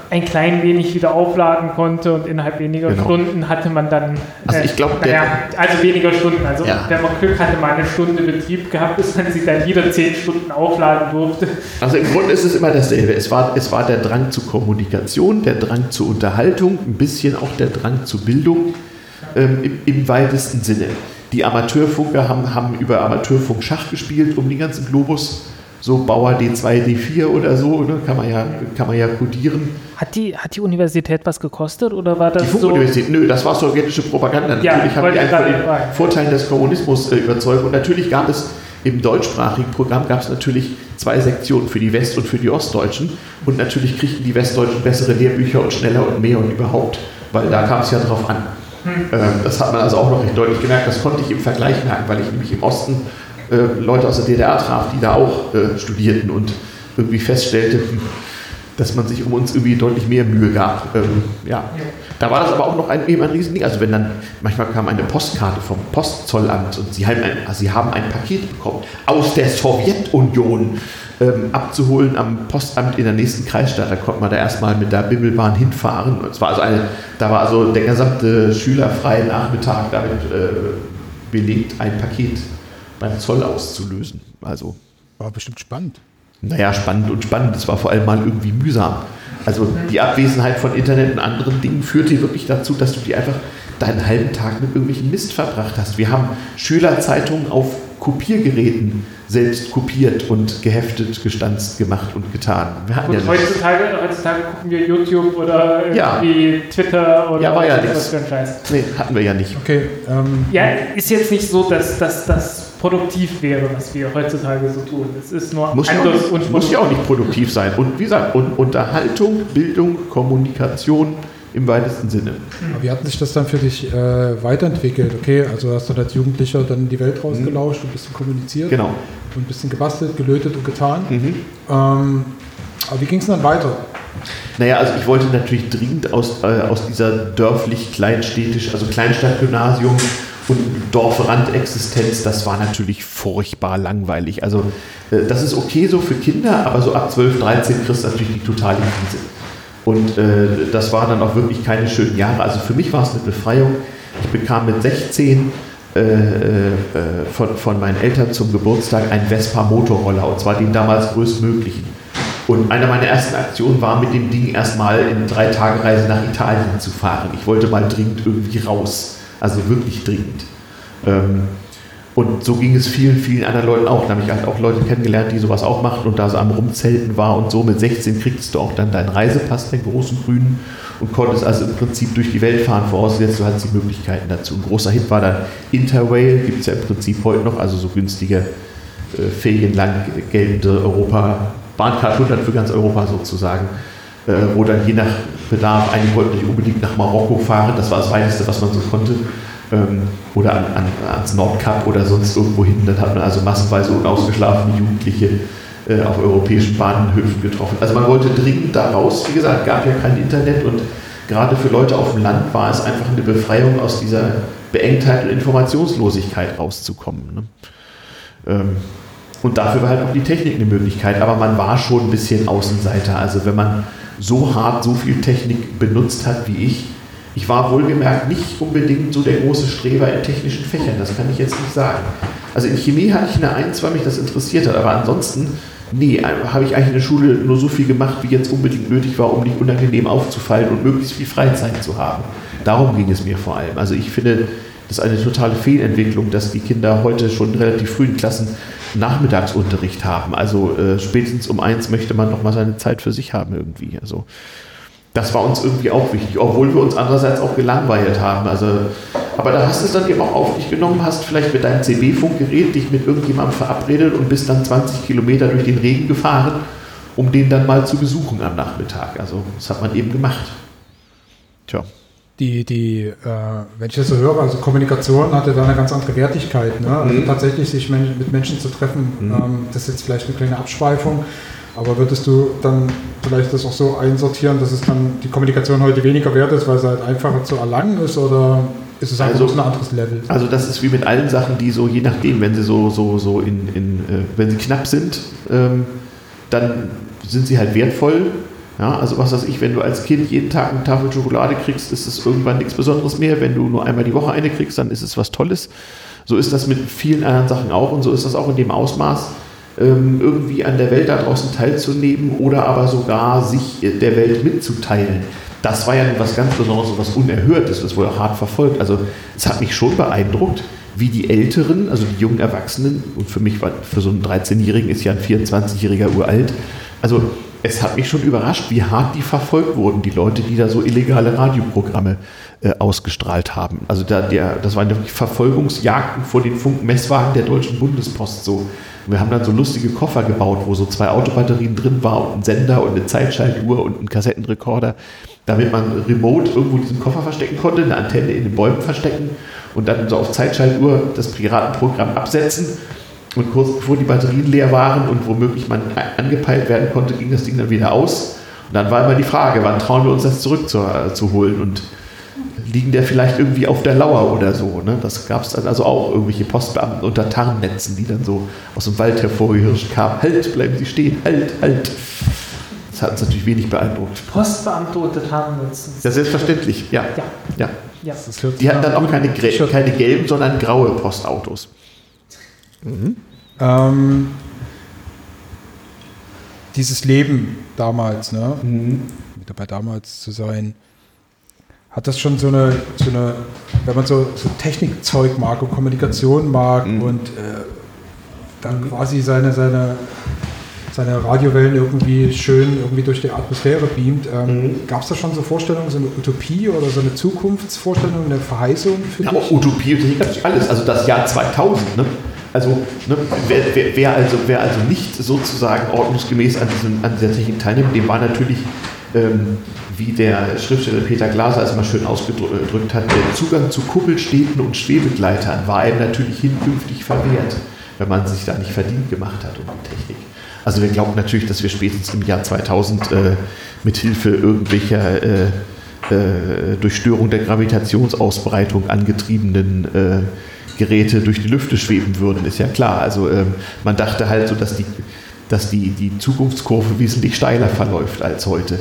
ein klein wenig wieder aufladen konnte und innerhalb weniger genau. Stunden hatte man dann. Also ich glaube, naja, also weniger Stunden. Also ja. wenn man Glück hatte, mal eine Stunde Betrieb gehabt, bis man sie dann wieder zehn Stunden aufladen durfte. Also im Grunde ist es immer dasselbe. Es war, es war der Drang zur Kommunikation, der Drang zur Unterhaltung, ein bisschen auch der Drang zur Bildung ähm, im, im weitesten Sinne. Die Amateurfunker haben, haben über Amateurfunk Schach gespielt um den ganzen Globus so Bauer D2, D4 oder so, ne? kann, man ja, kann man ja codieren. Hat die, hat die Universität was gekostet oder war das die so? Universität, nö, das war sowjetische Propaganda. Ja, natürlich haben die von den Vorteilen des Kommunismus äh, überzeugt und natürlich gab es im deutschsprachigen Programm gab es natürlich zwei Sektionen für die West- und für die Ostdeutschen und natürlich kriegten die Westdeutschen bessere Lehrbücher und schneller und mehr und überhaupt, weil da kam es ja drauf an. Hm. Ähm, das hat man also auch noch recht deutlich gemerkt. Das konnte ich im Vergleich merken, weil ich nämlich im Osten äh, Leute aus der DDR traf, die da auch äh, studierten und irgendwie feststellte, dass man sich um uns irgendwie deutlich mehr Mühe gab. Ähm, ja. Da war das aber auch noch ein, eben ein Riesending. Also wenn dann, manchmal kam eine Postkarte vom Postzollamt und sie haben ein, sie haben ein Paket bekommen aus der Sowjetunion ähm, abzuholen am Postamt in der nächsten Kreisstadt. Da konnte man da erstmal mit der Bimmelbahn hinfahren. Es war also eine, da war also der gesamte schülerfreie Nachmittag damit äh, belegt, ein Paket beim Zoll auszulösen. Also war bestimmt spannend. Naja, spannend und spannend. Es war vor allem mal irgendwie mühsam. Also die Abwesenheit von Internet und anderen Dingen führte wirklich dazu, dass du dir einfach deinen halben Tag mit irgendwelchen Mist verbracht hast. Wir haben Schülerzeitungen auf Kopiergeräten selbst kopiert und geheftet, gestanzt, gemacht und getan. Wir hatten und ja heutzutage, heutzutage gucken wir YouTube oder irgendwie ja. Twitter oder ja, war ja was für ein Scheiß. Nee, hatten wir ja nicht. Okay. Ähm, ja, ist jetzt nicht so, dass das produktiv wäre, was wir heutzutage so tun. Es ist nur muss anders ja nicht, Muss ja auch nicht produktiv sein. Und wie gesagt, Unterhaltung, Bildung, Kommunikation, im weitesten Sinne. Aber wie hat sich das dann für dich äh, weiterentwickelt? Okay, also hast du als Jugendlicher dann die Welt rausgelauscht und ein bisschen kommuniziert. Genau. Und ein bisschen gebastelt, gelötet und getan. Mhm. Ähm, aber wie ging es dann weiter? Naja, also ich wollte natürlich dringend aus, äh, aus dieser dörflich-kleinstädtisch, also Kleinstadtgymnasium und Dorfrandexistenz, das war natürlich furchtbar langweilig. Also äh, das ist okay so für Kinder, aber so ab 12, 13 kriegst du natürlich die totale Krise. Und äh, das waren dann auch wirklich keine schönen Jahre. Also für mich war es eine Befreiung. Ich bekam mit 16 äh, äh, von, von meinen Eltern zum Geburtstag einen Vespa Motorroller und zwar den damals größtmöglichen. Und eine meiner ersten Aktionen war, mit dem Ding erstmal in drei Tage Reise nach Italien zu fahren. Ich wollte mal dringend irgendwie raus. Also wirklich dringend. Ähm, und so ging es vielen, vielen anderen Leuten auch. Da habe ich halt auch Leute kennengelernt, die sowas auch machten und da so am Rumzelten war und so. Mit 16 kriegst du auch dann deinen Reisepass, den großen grünen, und konntest also im Prinzip durch die Welt fahren, vorausgesetzt du hattest die Möglichkeiten dazu. Ein großer Hit war dann Interrail, gibt es ja im Prinzip heute noch, also so günstige, äh, ferienlang geltende Europa, Bahncard 100 für ganz Europa sozusagen, äh, wo dann je nach Bedarf, einige wollten nicht unbedingt nach Marokko fahren, das war das Weiteste, was man so konnte ähm, oder an, an, ans Nordkap oder sonst irgendwo hin. Dann hat man also massenweise unausgeschlafene Jugendliche äh, auf europäischen Bahnhöfen getroffen. Also man wollte dringend da raus. Wie gesagt, gab ja kein Internet und gerade für Leute auf dem Land war es einfach eine Befreiung aus dieser Beengtheit und Informationslosigkeit rauszukommen. Ne? Ähm, und dafür war halt auch die Technik eine Möglichkeit, aber man war schon ein bisschen Außenseiter. Also wenn man so hart so viel Technik benutzt hat wie ich, ich war wohlgemerkt nicht unbedingt so der große Streber in technischen Fächern, das kann ich jetzt nicht sagen. Also in Chemie hatte ich eine Eins, weil mich das interessiert hat, aber ansonsten, nee, habe ich eigentlich in der Schule nur so viel gemacht, wie jetzt unbedingt nötig war, um nicht unangenehm aufzufallen und möglichst viel Freizeit zu haben. Darum ging es mir vor allem. Also ich finde, das ist eine totale Fehlentwicklung, dass die Kinder heute schon in relativ frühen Klassen Nachmittagsunterricht haben. Also äh, spätestens um eins möchte man noch mal seine Zeit für sich haben irgendwie. Also das war uns irgendwie auch wichtig, obwohl wir uns andererseits auch gelangweilt haben. Also, aber da hast du es dann eben auch auf dich genommen, hast vielleicht mit deinem CB-Funkgerät dich mit irgendjemandem verabredet und bist dann 20 Kilometer durch den Regen gefahren, um den dann mal zu besuchen am Nachmittag. Also das hat man eben gemacht. Tja. Die, die, äh, wenn ich das so höre, also Kommunikation hatte da eine ganz andere Wertigkeit. Ne? Also mhm. tatsächlich sich mit Menschen zu treffen, mhm. ähm, das ist jetzt vielleicht eine kleine Abschweifung. Aber würdest du dann vielleicht das auch so einsortieren, dass es dann die Kommunikation heute weniger wert ist, weil sie halt einfacher zu erlangen ist oder ist es einfach also, ein anderes Level? Also das ist wie mit allen Sachen, die so je nachdem, wenn sie so, so, so in, in äh, wenn sie knapp sind, ähm, dann sind sie halt wertvoll. Ja, also was weiß ich, wenn du als Kind jeden Tag eine Tafel Schokolade kriegst, ist es irgendwann nichts Besonderes mehr. Wenn du nur einmal die Woche eine kriegst, dann ist es was Tolles. So ist das mit vielen anderen Sachen auch und so ist das auch in dem Ausmaß ähm, irgendwie an der Welt da draußen teilzunehmen oder aber sogar sich der Welt mitzuteilen. Das war ja was ganz Besonderes, was Unerhörtes, das wurde auch hart verfolgt. Also es hat mich schon beeindruckt, wie die Älteren, also die jungen Erwachsenen, und für mich war, für so einen 13-Jährigen ist ja ein 24-Jähriger uralt, also es hat mich schon überrascht, wie hart die verfolgt wurden, die Leute, die da so illegale Radioprogramme äh, ausgestrahlt haben. Also da, der, das waren wirklich Verfolgungsjagden vor den Funkmesswagen der Deutschen Bundespost so. Wir haben dann so lustige Koffer gebaut, wo so zwei Autobatterien drin war und ein Sender und eine Zeitschaltuhr und ein Kassettenrekorder, damit man remote irgendwo diesen Koffer verstecken konnte, eine Antenne in den Bäumen verstecken und dann so auf Zeitschaltuhr das Piratenprogramm absetzen. Und kurz bevor die Batterien leer waren und womöglich man angepeilt werden konnte, ging das Ding dann wieder aus. Und dann war immer die Frage, wann trauen wir uns das zurückzuholen? Äh, und liegen der vielleicht irgendwie auf der Lauer oder so. Ne? Das gab es dann also auch, irgendwelche Postbeamten unter Tarnnetzen, die dann so aus dem Wald hervorgehirscht kamen. Halt, bleiben Sie stehen, halt, halt. Das hat uns natürlich wenig beeindruckt. Postbeamte unter Tarnnetzen. Ja, selbstverständlich, ja. ja. ja. ja. Die hatten dann auch keine, keine gelben, sondern graue Postautos. Mhm. Ähm, dieses Leben damals, ne? Mhm. Dabei damals zu sein, hat das schon so eine, so eine wenn man so, so Technikzeug mag und Kommunikation mag mhm. und äh, dann quasi seine, seine, seine Radiowellen irgendwie schön irgendwie durch die Atmosphäre beamt. Ähm, mhm. Gab es da schon so Vorstellungen, so eine Utopie oder so eine Zukunftsvorstellung, eine Verheißung für ja, dich? Utopie, Utopie gab es alles. Also das Jahr 2000, ne? Also ne, wer, wer, wer, also wer also nicht sozusagen ordnungsgemäß an, diesem, an dieser Technik teilnimmt, dem war natürlich ähm, wie der Schriftsteller Peter Glaser es mal schön ausgedrückt hat, der Zugang zu Kuppelstädten und Schwebegleitern war einem natürlich hinkünftig verwehrt, wenn man sich da nicht verdient gemacht hat um die Technik. Also wir glauben natürlich, dass wir spätestens im Jahr 2000 äh, mit Hilfe irgendwelcher äh, äh, durch Störung der Gravitationsausbreitung angetriebenen äh, Geräte durch die Lüfte schweben würden, ist ja klar. Also ähm, man dachte halt so, dass die, dass die, die Zukunftskurve wesentlich steiler verläuft als heute.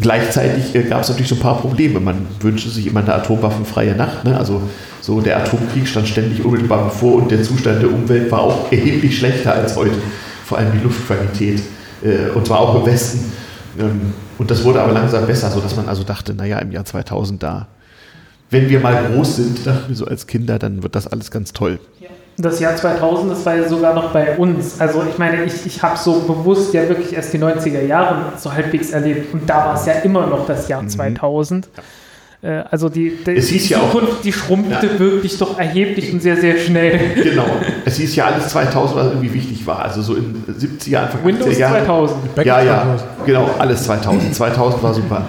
Gleichzeitig äh, gab es natürlich so ein paar Probleme. Man wünschte sich immer eine atomwaffenfreie Nacht. Ne? Also so der Atomkrieg stand ständig unmittelbar bevor und der Zustand der Umwelt war auch erheblich schlechter als heute. Vor allem die Luftqualität Äh, und zwar auch im Westen. Ähm, und das wurde aber langsam besser, sodass man also dachte, naja, im Jahr 2000 da, wenn wir mal groß sind, dachten wir so als Kinder, dann wird das alles ganz toll. Das Jahr 2000, das war ja sogar noch bei uns. Also ich meine, ich, ich habe so bewusst ja wirklich erst die 90er Jahre so halbwegs erlebt. Und da war es ja immer noch das Jahr 2000. Äh, Also die, die Es hieß ja auch- Zukunft, die schrumpfte Ja. wirklich doch erheblich und sehr, sehr schnell. Genau. Es hieß ja alles 2000, was irgendwie wichtig war. Also so in 70er, Anfang Windows 80er Jahren. 2000. Back Ja, ja, 2000. genau, alles 2000. 2000 war super.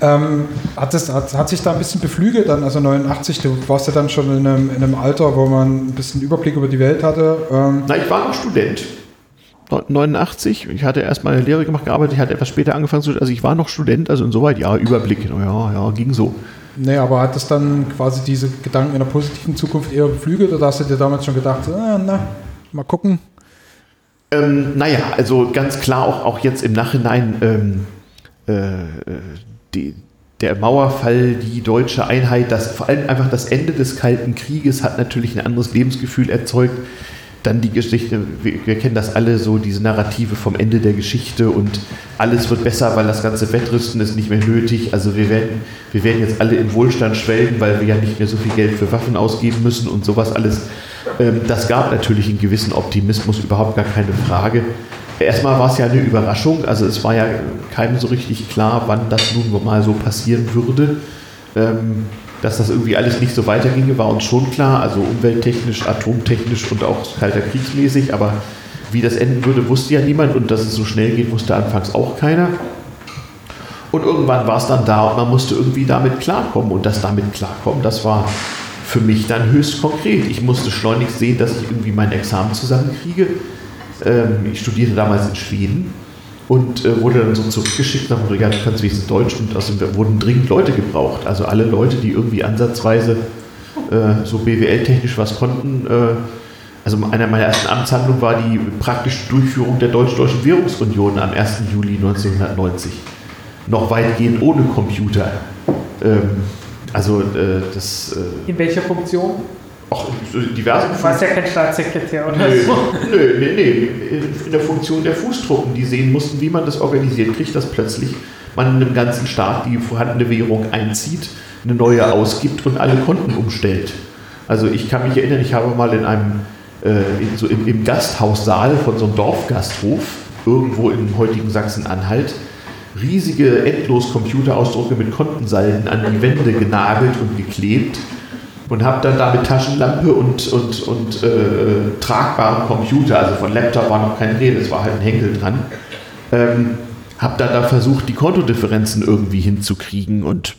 Ähm, hat, das, hat, hat sich da ein bisschen beflügelt dann, also 89, du warst ja dann schon in einem, in einem Alter, wo man ein bisschen Überblick über die Welt hatte. Ähm, Na, ich war noch Student. 89, ich hatte erst mal eine Lehre gemacht, gearbeitet, ich hatte etwas später angefangen zu also ich war noch Student, also insoweit, ja, Überblick, ja, ja, ging so. nee, aber hat das dann quasi diese Gedanken in der positiven Zukunft eher beflügelt oder hast du dir damals schon gedacht, ah, na, mal gucken? Ähm, naja, also ganz klar auch, auch jetzt im Nachhinein ähm, äh, die, der Mauerfall, die deutsche Einheit, das, vor allem einfach das Ende des Kalten Krieges hat natürlich ein anderes Lebensgefühl erzeugt. Dann die Geschichte, wir, wir kennen das alle so, diese Narrative vom Ende der Geschichte und alles wird besser, weil das ganze Wettrüsten ist nicht mehr nötig. Also wir werden, wir werden jetzt alle in Wohlstand schwelgen, weil wir ja nicht mehr so viel Geld für Waffen ausgeben müssen und sowas alles. Ähm, das gab natürlich einen gewissen Optimismus, überhaupt gar keine Frage. Erstmal war es ja eine Überraschung, also es war ja keinem so richtig klar, wann das nun mal so passieren würde. Ähm, dass das irgendwie alles nicht so weiterginge, war uns schon klar, also umwelttechnisch, atomtechnisch und auch kalter kriegsmäßig, aber wie das enden würde, wusste ja niemand und dass es so schnell geht, wusste anfangs auch keiner. Und irgendwann war es dann da und man musste irgendwie damit klarkommen. Und das damit klarkommen, das war für mich dann höchst konkret. Ich musste schleunigst sehen, dass ich irgendwie mein Examen zusammenkriege. Ähm, ich studierte damals in Schweden und äh, wurde dann so zurückgeschickt nach dem ja, du Deutsch und außerdem wurden dringend Leute gebraucht. Also alle Leute, die irgendwie ansatzweise äh, so BWL-technisch was konnten. Äh, also einer meiner ersten Amtshandlungen war die praktische Durchführung der Deutsch-Deutschen Währungsunion am 1. Juli 1990 noch weitgehend ohne Computer. Ähm, also äh, das äh, In welcher Funktion? Auch diverse Du warst ja kein Staatssekretär oder Nö, so. nö, nee, nee. In der Funktion der Fußtruppen, die sehen mussten, wie man das organisiert kriegt, dass plötzlich man in einem ganzen Staat die vorhandene Währung einzieht, eine neue ausgibt und alle Konten umstellt. Also ich kann mich erinnern, ich habe mal in einem äh, in, so im, im Gasthaussaal von so einem Dorfgasthof irgendwo im heutigen Sachsen-Anhalt riesige Endlos-Computerausdrucke mit Kontensalden an die Wände genagelt und geklebt und habe dann da mit Taschenlampe und, und, und äh, tragbaren Computer, also von Laptop war noch kein Rede, es war halt ein Henkel dran, ähm, habe dann da versucht, die Kontodifferenzen irgendwie hinzukriegen und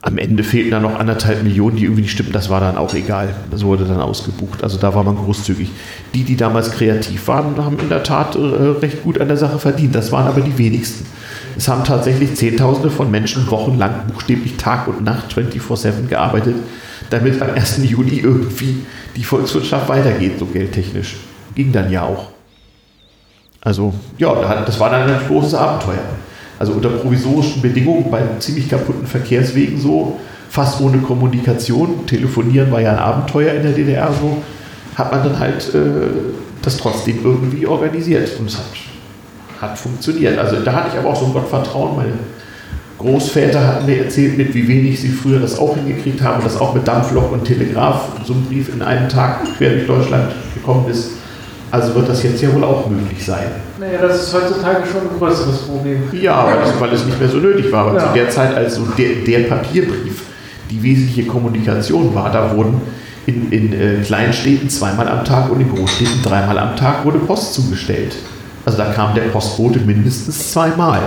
am Ende fehlten dann noch anderthalb Millionen, die irgendwie nicht stimmten. Das war dann auch egal. Das wurde dann ausgebucht. Also da war man großzügig. Die, die damals kreativ waren, haben in der Tat äh, recht gut an der Sache verdient. Das waren aber die wenigsten. Es haben tatsächlich Zehntausende von Menschen wochenlang buchstäblich Tag und Nacht 24-7 gearbeitet, damit am 1. Juli irgendwie die Volkswirtschaft weitergeht, so geldtechnisch. Ging dann ja auch. Also, ja, das war dann ein großes Abenteuer. Also unter provisorischen Bedingungen bei ziemlich kaputten Verkehrswegen so, fast ohne Kommunikation. Telefonieren war ja ein Abenteuer in der DDR so, hat man dann halt äh, das trotzdem irgendwie organisiert. Und es hat, hat funktioniert. Also da hatte ich aber auch so ein Gottvertrauen. Meine Großväter hatten mir erzählt, mit wie wenig sie früher das auch hingekriegt haben, dass auch mit Dampflok und Telegraph so ein Brief in einem Tag quer durch Deutschland gekommen ist. Also wird das jetzt ja wohl auch möglich sein. Naja, das ist heutzutage schon ein größeres Problem. Ja, weil es, weil es nicht mehr so nötig war. Aber Ja. zu der Zeit, als so der, der Papierbrief die wesentliche Kommunikation war, da wurden in, in äh, Kleinstädten zweimal am Tag und in Großstädten dreimal am Tag wurde Post zugestellt. Also da kam der Postbote mindestens zweimal.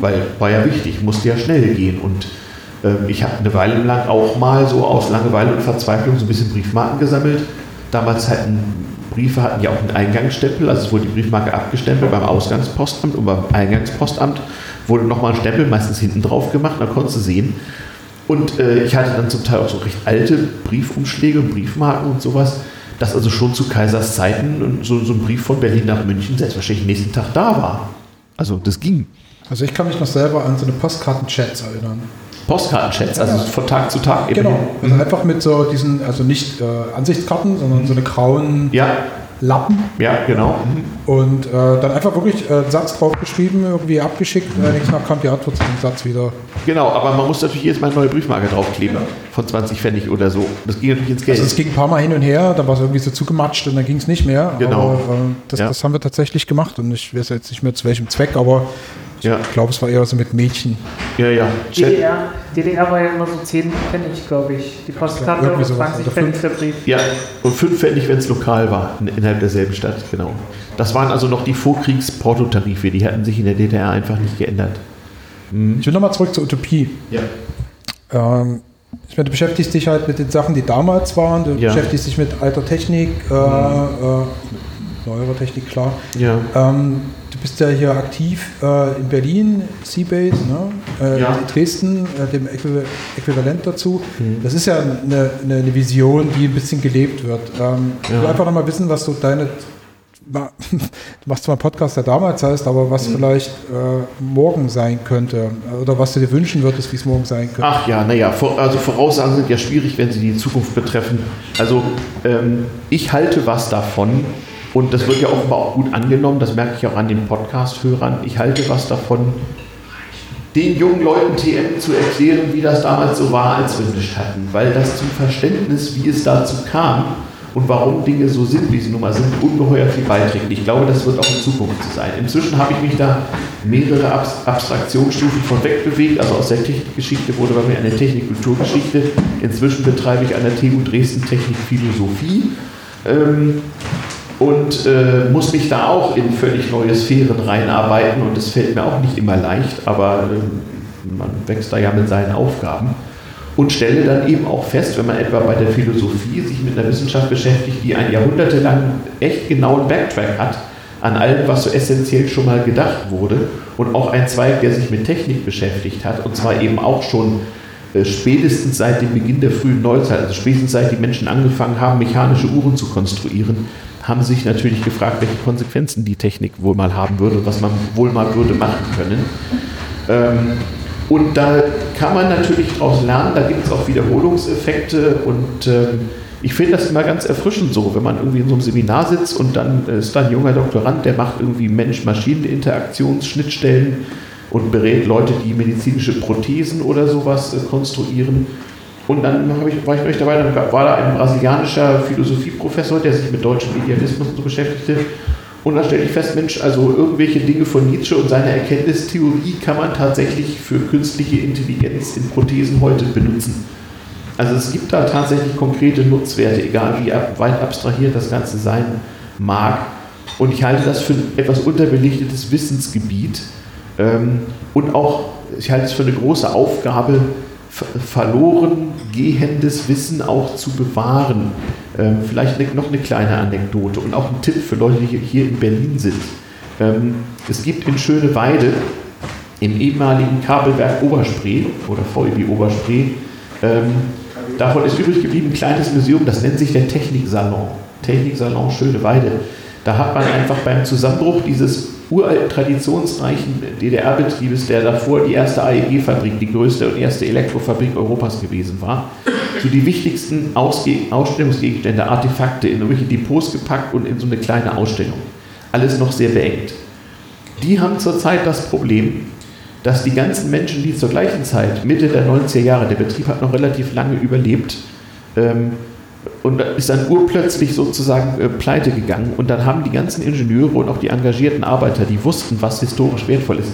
Weil war ja wichtig, musste ja schnell gehen. Und ähm, ich habe eine Weile lang auch mal so aus Langeweile und Verzweiflung so ein bisschen Briefmarken gesammelt. Damals hatten Briefe hatten ja auch einen Eingangsstempel, also es wurde die Briefmarke abgestempelt beim Ausgangspostamt und beim Eingangspostamt wurde nochmal ein Stempel, meistens hinten drauf gemacht, dann konntest du sehen. Und äh, ich hatte dann zum Teil auch so recht alte Briefumschläge und Briefmarken und sowas, dass also schon zu Kaisers Zeiten so, so ein Brief von Berlin nach München selbstverständlich nächsten Tag da war. Also das ging. Also ich kann mich noch selber an so eine Postkarten-Chats erinnern. Postkartenchats, also von Tag zu Tag. Genau. Also einfach mit so diesen, also nicht äh, Ansichtskarten, sondern so eine grauen Ja, Lappen Ja, genau. Mhm. und äh, dann einfach wirklich äh, einen Satz draufgeschrieben, irgendwie abgeschickt. Äh, nächstes Mal kam die Antwort zu dem Satz wieder. Genau, aber man muss natürlich jedes Mal eine neue Briefmarke draufkleben von 20 Pfennig oder so. Das ging natürlich ins Geld. Also es ging ein paar Mal hin und her, dann war es irgendwie so zugematscht und dann ging es nicht mehr. Genau. Aber äh, das, Ja. das haben wir tatsächlich gemacht und ich weiß jetzt nicht mehr zu welchem Zweck, aber ich Ja. glaube, es war eher so mit Mädchen. ja, ja. DDR, DDR war ja immer so 10 Pfennig, glaube ich. Die Postkarte irgendwie und sowas. 20 Oder Pfennig der Brief. ja, und 5 Pfennig, wenn es lokal war, in- innerhalb derselben Stadt, genau. Das waren also noch die Vorkriegs-Portotarife, die hatten sich in der DDR einfach nicht geändert. Ich will nochmal zurück zur Utopie. Ja. Ähm, ich meine, du beschäftigst dich halt mit den Sachen, die damals waren. Du Ja. beschäftigst dich mit alter Technik, äh, äh, neuerer Technik, klar. Ja. Ähm, bist ja hier aktiv äh, in Berlin, Seabase, ne? äh, Ja. in Dresden, äh, dem Äquiv Äquivalent dazu. Mhm. Das ist ja eine, eine, Vision, die ein bisschen gelebt wird. Ähm, Ich will Ja. einfach nochmal wissen, was so deine. Du machst zwar einen Podcast, der damals heißt, aber was Mhm. vielleicht äh, morgen sein könnte oder was du dir wünschen würdest, wie es morgen sein könnte. Ach ja, naja, also Voraussagen sind ja schwierig, wenn sie die Zukunft betreffen. Also ähm, ich halte was davon und das wird ja offenbar auch gut angenommen, das merke ich auch an den Podcast-Hörern. Ich halte was davon, den jungen Leuten TM zu erklären, wie das damals so war, als wir nicht hatten, weil das zum Verständnis, wie es dazu kam und warum Dinge so sind, wie sie nun mal sind, ungeheuer viel beiträgt. Ich glaube, das wird auch in Zukunft so sein. Inzwischen habe ich mich da mehrere Abs- Abstraktionsstufen von wegbewegt. Also aus der Technikgeschichte wurde bei mir eine Technik-Kulturgeschichte. Inzwischen betreibe ich an der TU Dresden Technik-Philosophie. Ähm, und äh, muss mich da auch in völlig neue Sphären reinarbeiten. Und es fällt mir auch nicht immer leicht, aber ähm, man wächst da ja mit seinen Aufgaben. Und stelle dann eben auch fest, wenn man etwa bei der Philosophie sich mit einer Wissenschaft beschäftigt, die einen jahrhundertelang echt genauen Backtrack hat an allem, was so essentiell schon mal gedacht wurde. Und auch ein Zweig, der sich mit Technik beschäftigt hat. Und zwar eben auch schon äh, spätestens seit dem Beginn der frühen Neuzeit, also spätestens seit die Menschen angefangen haben, mechanische Uhren zu konstruieren, haben sich natürlich gefragt, welche Konsequenzen die Technik wohl mal haben würde was man wohl mal würde machen können. Ähm, und da kann man natürlich daraus lernen, da gibt es auch Wiederholungseffekte und ähm, ich finde das immer ganz erfrischend so, wenn man irgendwie in so einem Seminar sitzt und dann äh, ist da ein junger Doktorand, der macht irgendwie Mensch-Maschinen-Interaktionsschnittstellen und berät Leute, die medizinische Prothesen oder sowas konstruieren. Und dann ich, war ich euch dabei, dann war da ein brasilianischer Philosophieprofessor, der sich mit deutschem Idealismus und so beschäftigte. Und dann stellte ich fest, Mensch, also irgendwelche Dinge von Nietzsche und seiner Erkenntnistheorie kann man tatsächlich für künstliche Intelligenz in Prothesen heute benutzen. Also es gibt da tatsächlich konkrete Nutzwerte, egal wie weit abstrahiert das Ganze sein mag. Und ich halte das für ein etwas unterbelichtetes Wissensgebiet. Ähm, und auch, ich halte es für eine große Aufgabe, verloren gehendes Wissen auch zu bewahren. Ähm, vielleicht noch eine kleine Anekdote und auch ein Tipp für Leute, die hier- hier in Berlin sind. Ähm, es gibt in Schöneweide im ehemaligen Kabelwerk Oberspree oder VEB Oberspree, ähm, davon ist übrig geblieben ein kleines Museum, das nennt sich der Techniksalon. Techniksalon Schöneweide. Da hat man einfach beim Zusammenbruch dieses uralten, traditionsreichen DDR-Betriebes, der davor die erste AEG-Fabrik, die größte und erste Elektrofabrik Europas gewesen war, so die wichtigsten Ausge Ausstellungsgegenstände, Artefakte in irgendwelche Depots gepackt und in so eine kleine Ausstellung. Alles noch sehr beengt. Die haben zurzeit das Problem, dass die ganzen Menschen, die zur gleichen Zeit, Mitte der 90er Jahre, der Betrieb hat noch relativ lange überlebt, ähm, und ist dann urplötzlich sozusagen äh, pleite gegangen. Und dann haben die ganzen Ingenieure und auch die engagierten Arbeiter, die wussten, was historisch wertvoll ist,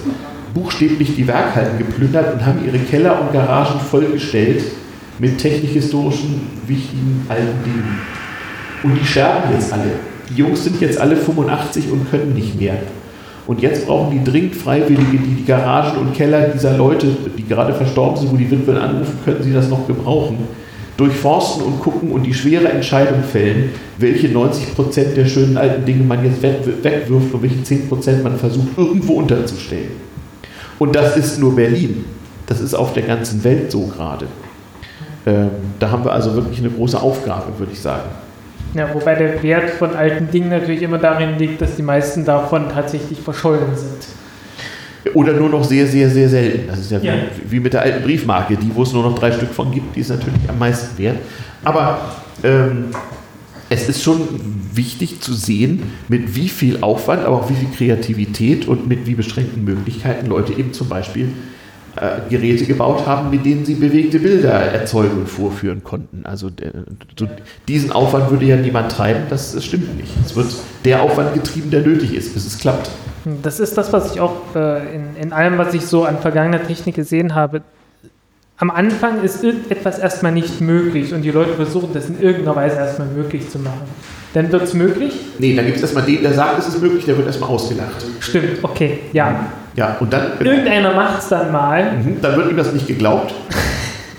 buchstäblich die Werkhallen geplündert und haben ihre Keller und Garagen vollgestellt mit technikhistorischen wichtigen alten Dingen. Und die sterben jetzt alle. Die Jungs sind jetzt alle 85 und können nicht mehr. Und jetzt brauchen die dringend Freiwillige, die die Garagen und Keller dieser Leute, die gerade verstorben sind, wo die Witwen anrufen, können sie das noch gebrauchen, durchforsten und gucken und die schwere Entscheidung fällen, welche 90% der schönen alten Dinge man jetzt weg- wegwirft und welche 10% man versucht irgendwo unterzustellen. Und das ist nur Berlin. Das ist auf der ganzen Welt so gerade. Ähm, da haben wir also wirklich eine große Aufgabe, würde ich sagen. Ja, wobei der Wert von alten Dingen natürlich immer darin liegt, dass die meisten davon tatsächlich verschollen sind. Oder nur noch sehr, sehr, sehr selten. Das ist ja, Ja. Wie, wie mit der alten Briefmarke. Die, wo es nur noch drei Stück von gibt, die ist natürlich am meisten wert. Aber ähm, es ist schon wichtig zu sehen, mit wie viel Aufwand, aber auch wie viel Kreativität und mit wie beschränkten Möglichkeiten Leute eben zum Beispiel äh, Geräte gebaut haben, mit denen sie bewegte Bilder erzeugen und vorführen konnten. Also der, so diesen Aufwand würde ja niemand treiben, das, das, stimmt nicht. Es wird der Aufwand getrieben, der nötig ist, bis es klappt. Das ist das, was ich auch äh, in, in allem, was ich so an vergangener Technik gesehen habe. Am Anfang ist irgendetwas erstmal nicht möglich und die Leute versuchen das in irgendeiner Weise erstmal möglich zu machen. Dann wird es möglich? Nee, dann gibt es erstmal den, der sagt, es ist möglich, der wird erstmal ausgelacht. Stimmt, okay, ja. Ja, und dann. Irgendeiner macht es dann mal. Mhm, dann wird ihm das nicht geglaubt.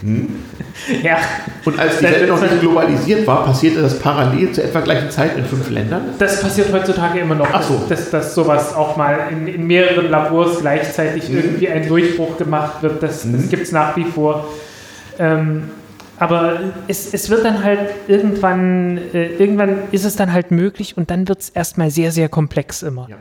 Hm. Ja. Und als die Welt noch nicht globalisiert war, passierte das parallel zur etwa gleichen Zeit in fünf Ländern? Das passiert heutzutage immer noch. Ach so. Dass, dass sowas auch mal in, in mehreren Labors gleichzeitig mhm. irgendwie ein Durchbruch gemacht wird. Das, mhm. das gibt es nach wie vor. Ähm, aber es, es wird dann halt irgendwann, äh, irgendwann ist es dann halt möglich und dann wird es erstmal sehr, sehr komplex immer. Ja.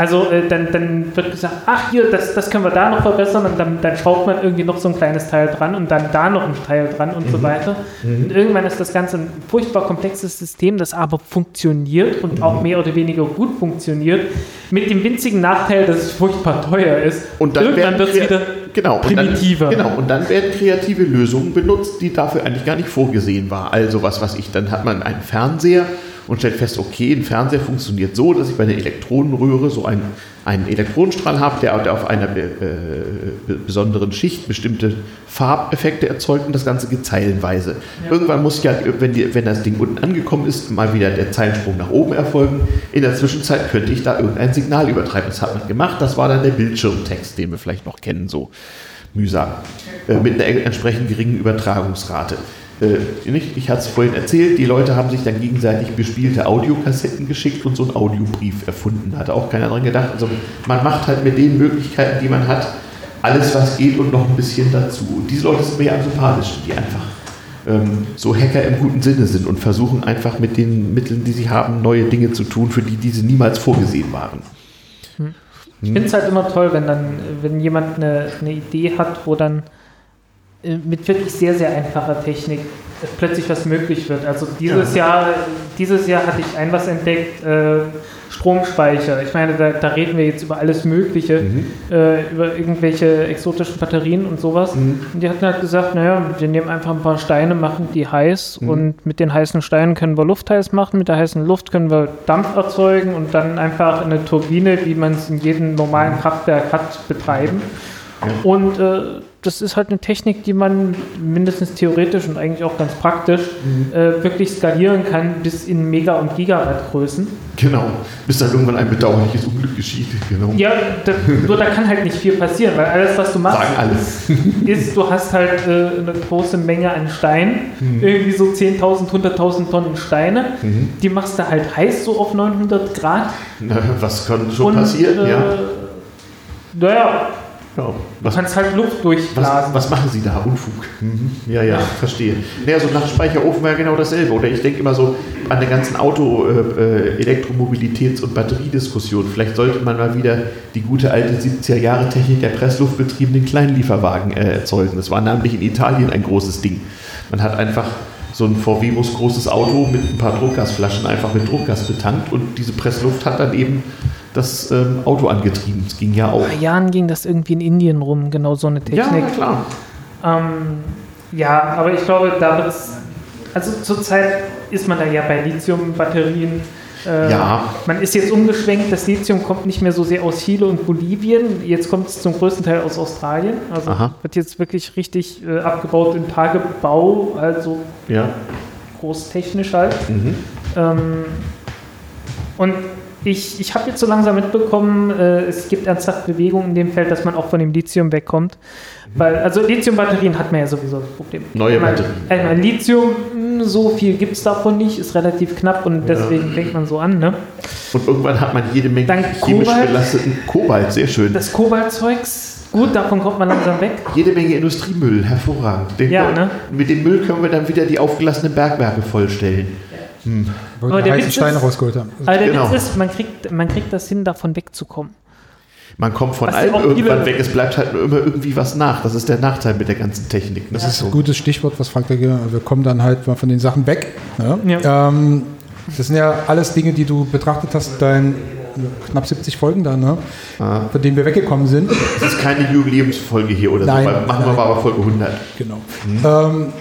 Also äh, dann, dann wird gesagt, ach hier, das, das können wir da noch verbessern und dann, dann schraubt man irgendwie noch so ein kleines Teil dran und dann da noch ein Teil dran und mhm. so weiter. Mhm. Und irgendwann ist das Ganze ein furchtbar komplexes System, das aber funktioniert und mhm. auch mehr oder weniger gut funktioniert, mit dem winzigen Nachteil, dass es furchtbar teuer ist. Und dann irgendwann wird es wieder genau, primitiver. Und dann, genau, und dann werden kreative Lösungen benutzt, die dafür eigentlich gar nicht vorgesehen war. Also was weiß ich, dann hat man einen Fernseher und stellt fest, okay, ein Fernseher funktioniert so, dass ich bei einer Elektronenröhre so einen, einen Elektronenstrahl habe, der, der auf einer äh, besonderen Schicht bestimmte Farbeffekte erzeugt und das Ganze geht zeilenweise. Ja. Irgendwann muss ja, wenn, die, wenn das Ding unten angekommen ist, mal wieder der Zeilensprung nach oben erfolgen. In der Zwischenzeit könnte ich da irgendein Signal übertreiben. Das hat man gemacht. Das war dann der Bildschirmtext, den wir vielleicht noch kennen, so mühsam, äh, mit einer entsprechend geringen Übertragungsrate. Äh, ich hatte es vorhin erzählt, die Leute haben sich dann gegenseitig bespielte Audiokassetten geschickt und so einen Audiobrief erfunden. Hatte auch keiner dran gedacht. Also man macht halt mit den Möglichkeiten, die man hat, alles, was geht und noch ein bisschen dazu. Und diese Leute sind mir am sympathischsten, die einfach ähm, so Hacker im guten Sinne sind und versuchen einfach mit den Mitteln, die sie haben, neue Dinge zu tun, für die diese niemals vorgesehen waren. Hm. Ich finde es halt immer toll, wenn dann, wenn jemand eine, eine Idee hat, wo dann mit wirklich sehr, sehr einfacher Technik plötzlich was möglich wird. Also dieses ja. Jahr, dieses Jahr hatte ich ein was entdeckt, äh, Stromspeicher. Ich meine, da, da, reden wir jetzt über alles Mögliche, mhm. äh, über irgendwelche exotischen Batterien und sowas. Mhm. Und die hatten halt gesagt, naja, wir nehmen einfach ein paar Steine, machen die heiß mhm. und mit den heißen Steinen können wir Luft heiß machen, mit der heißen Luft können wir Dampf erzeugen und dann einfach eine Turbine, wie man es in jedem normalen Kraftwerk hat, betreiben. Und äh, das ist halt eine Technik, die man mindestens theoretisch und eigentlich auch ganz praktisch mhm. äh, wirklich skalieren kann bis in Mega- und Gigawatt-Größen. Genau, bis dann irgendwann ein bedauerliches Unglück geschieht. Genau. Ja, da, nur da kann halt nicht viel passieren, weil alles, was du machst, ist, du hast halt äh, eine große Menge an Steinen, mhm. irgendwie so 10.000, 100.000 Tonnen Steine, mhm. die machst du halt heiß so auf 900 Grad. Na, was kann schon und, passieren, äh, ja. Naja, ja, was, du kannst halt Luft durchblasen. Was, was, machen Sie da? Unfug. Mhm. Ja, ja, verstehe. Naja, so nach Speicherofen wäre genau dasselbe. Oder ich denke immer so an der ganzen Auto-, äh, Elektromobilitäts- und Batteriediskussion. Vielleicht sollte man mal wieder die gute alte 70er-Jahre-Technik der pressluftbetriebenen Kleinlieferwagen äh, erzeugen. Das war nämlich in Italien ein großes Ding. Man hat einfach so ein VW-Bus großes Auto mit ein paar Druckgasflaschen einfach mit Druckgas betankt und diese Pressluft hat dann eben das ähm, Auto angetrieben. Es ging ja auch. Vor Jahren ging das irgendwie in Indien rum, genau so eine Technik. Ja, klar. Ähm, ja, aber ich glaube, da wird es. Also zurzeit ist man da ja bei Lithium-Batterien. Äh, ja. Man ist jetzt umgeschwenkt, das Lithium kommt nicht mehr so sehr aus Chile und Bolivien, jetzt kommt es zum größten Teil aus Australien. Also Aha. wird jetzt wirklich richtig äh, abgebaut im Tagebau, also ja. großtechnisch halt. Mhm. Ähm, und ich, ich habe jetzt so langsam mitbekommen, äh, es gibt ernsthaft Bewegung in dem Feld, dass man auch von dem Lithium wegkommt. Weil, also Lithium-Batterien hat man ja sowieso das Problem. Neue Batterien. Einmal Lithium, hm, so viel gibt es davon nicht, ist relativ knapp und deswegen ja. fängt man so an. Ne? Und irgendwann hat man jede Menge Dann chemisch Kobalt, belasteten Kobalt, sehr schön. Das Kobaltzeugs, gut, davon kommt man langsam weg. Jede Menge Industriemüll, hervorragend. Den ja, ne? Mit dem Müll können wir dann wieder die aufgelassenen Bergwerke vollstellen. Hm. Aber der heißen Steine rausgeholt haben. Aber der genau. Witz ist, man kriegt, man kriegt das hin, davon wegzukommen. Man kommt von was allem irgendwann weg, es bleibt halt immer irgendwie was nach. Das ist der Nachteil mit der ganzen Technik. Ne? Das ist ein gutes Stichwort, was Frank da Wir kommen dann halt mal von den Sachen weg. Ja? Ja. Ähm, Das sind ja alles Dinge, die du betrachtet hast, dein knapp 70 Folgen da, ne? Ah. Von denen wir weggekommen sind. Das ist keine Jubiläumsfolge hier oder Nein, so. Machen nein. wir aber Folge 100. Genau. Ähm,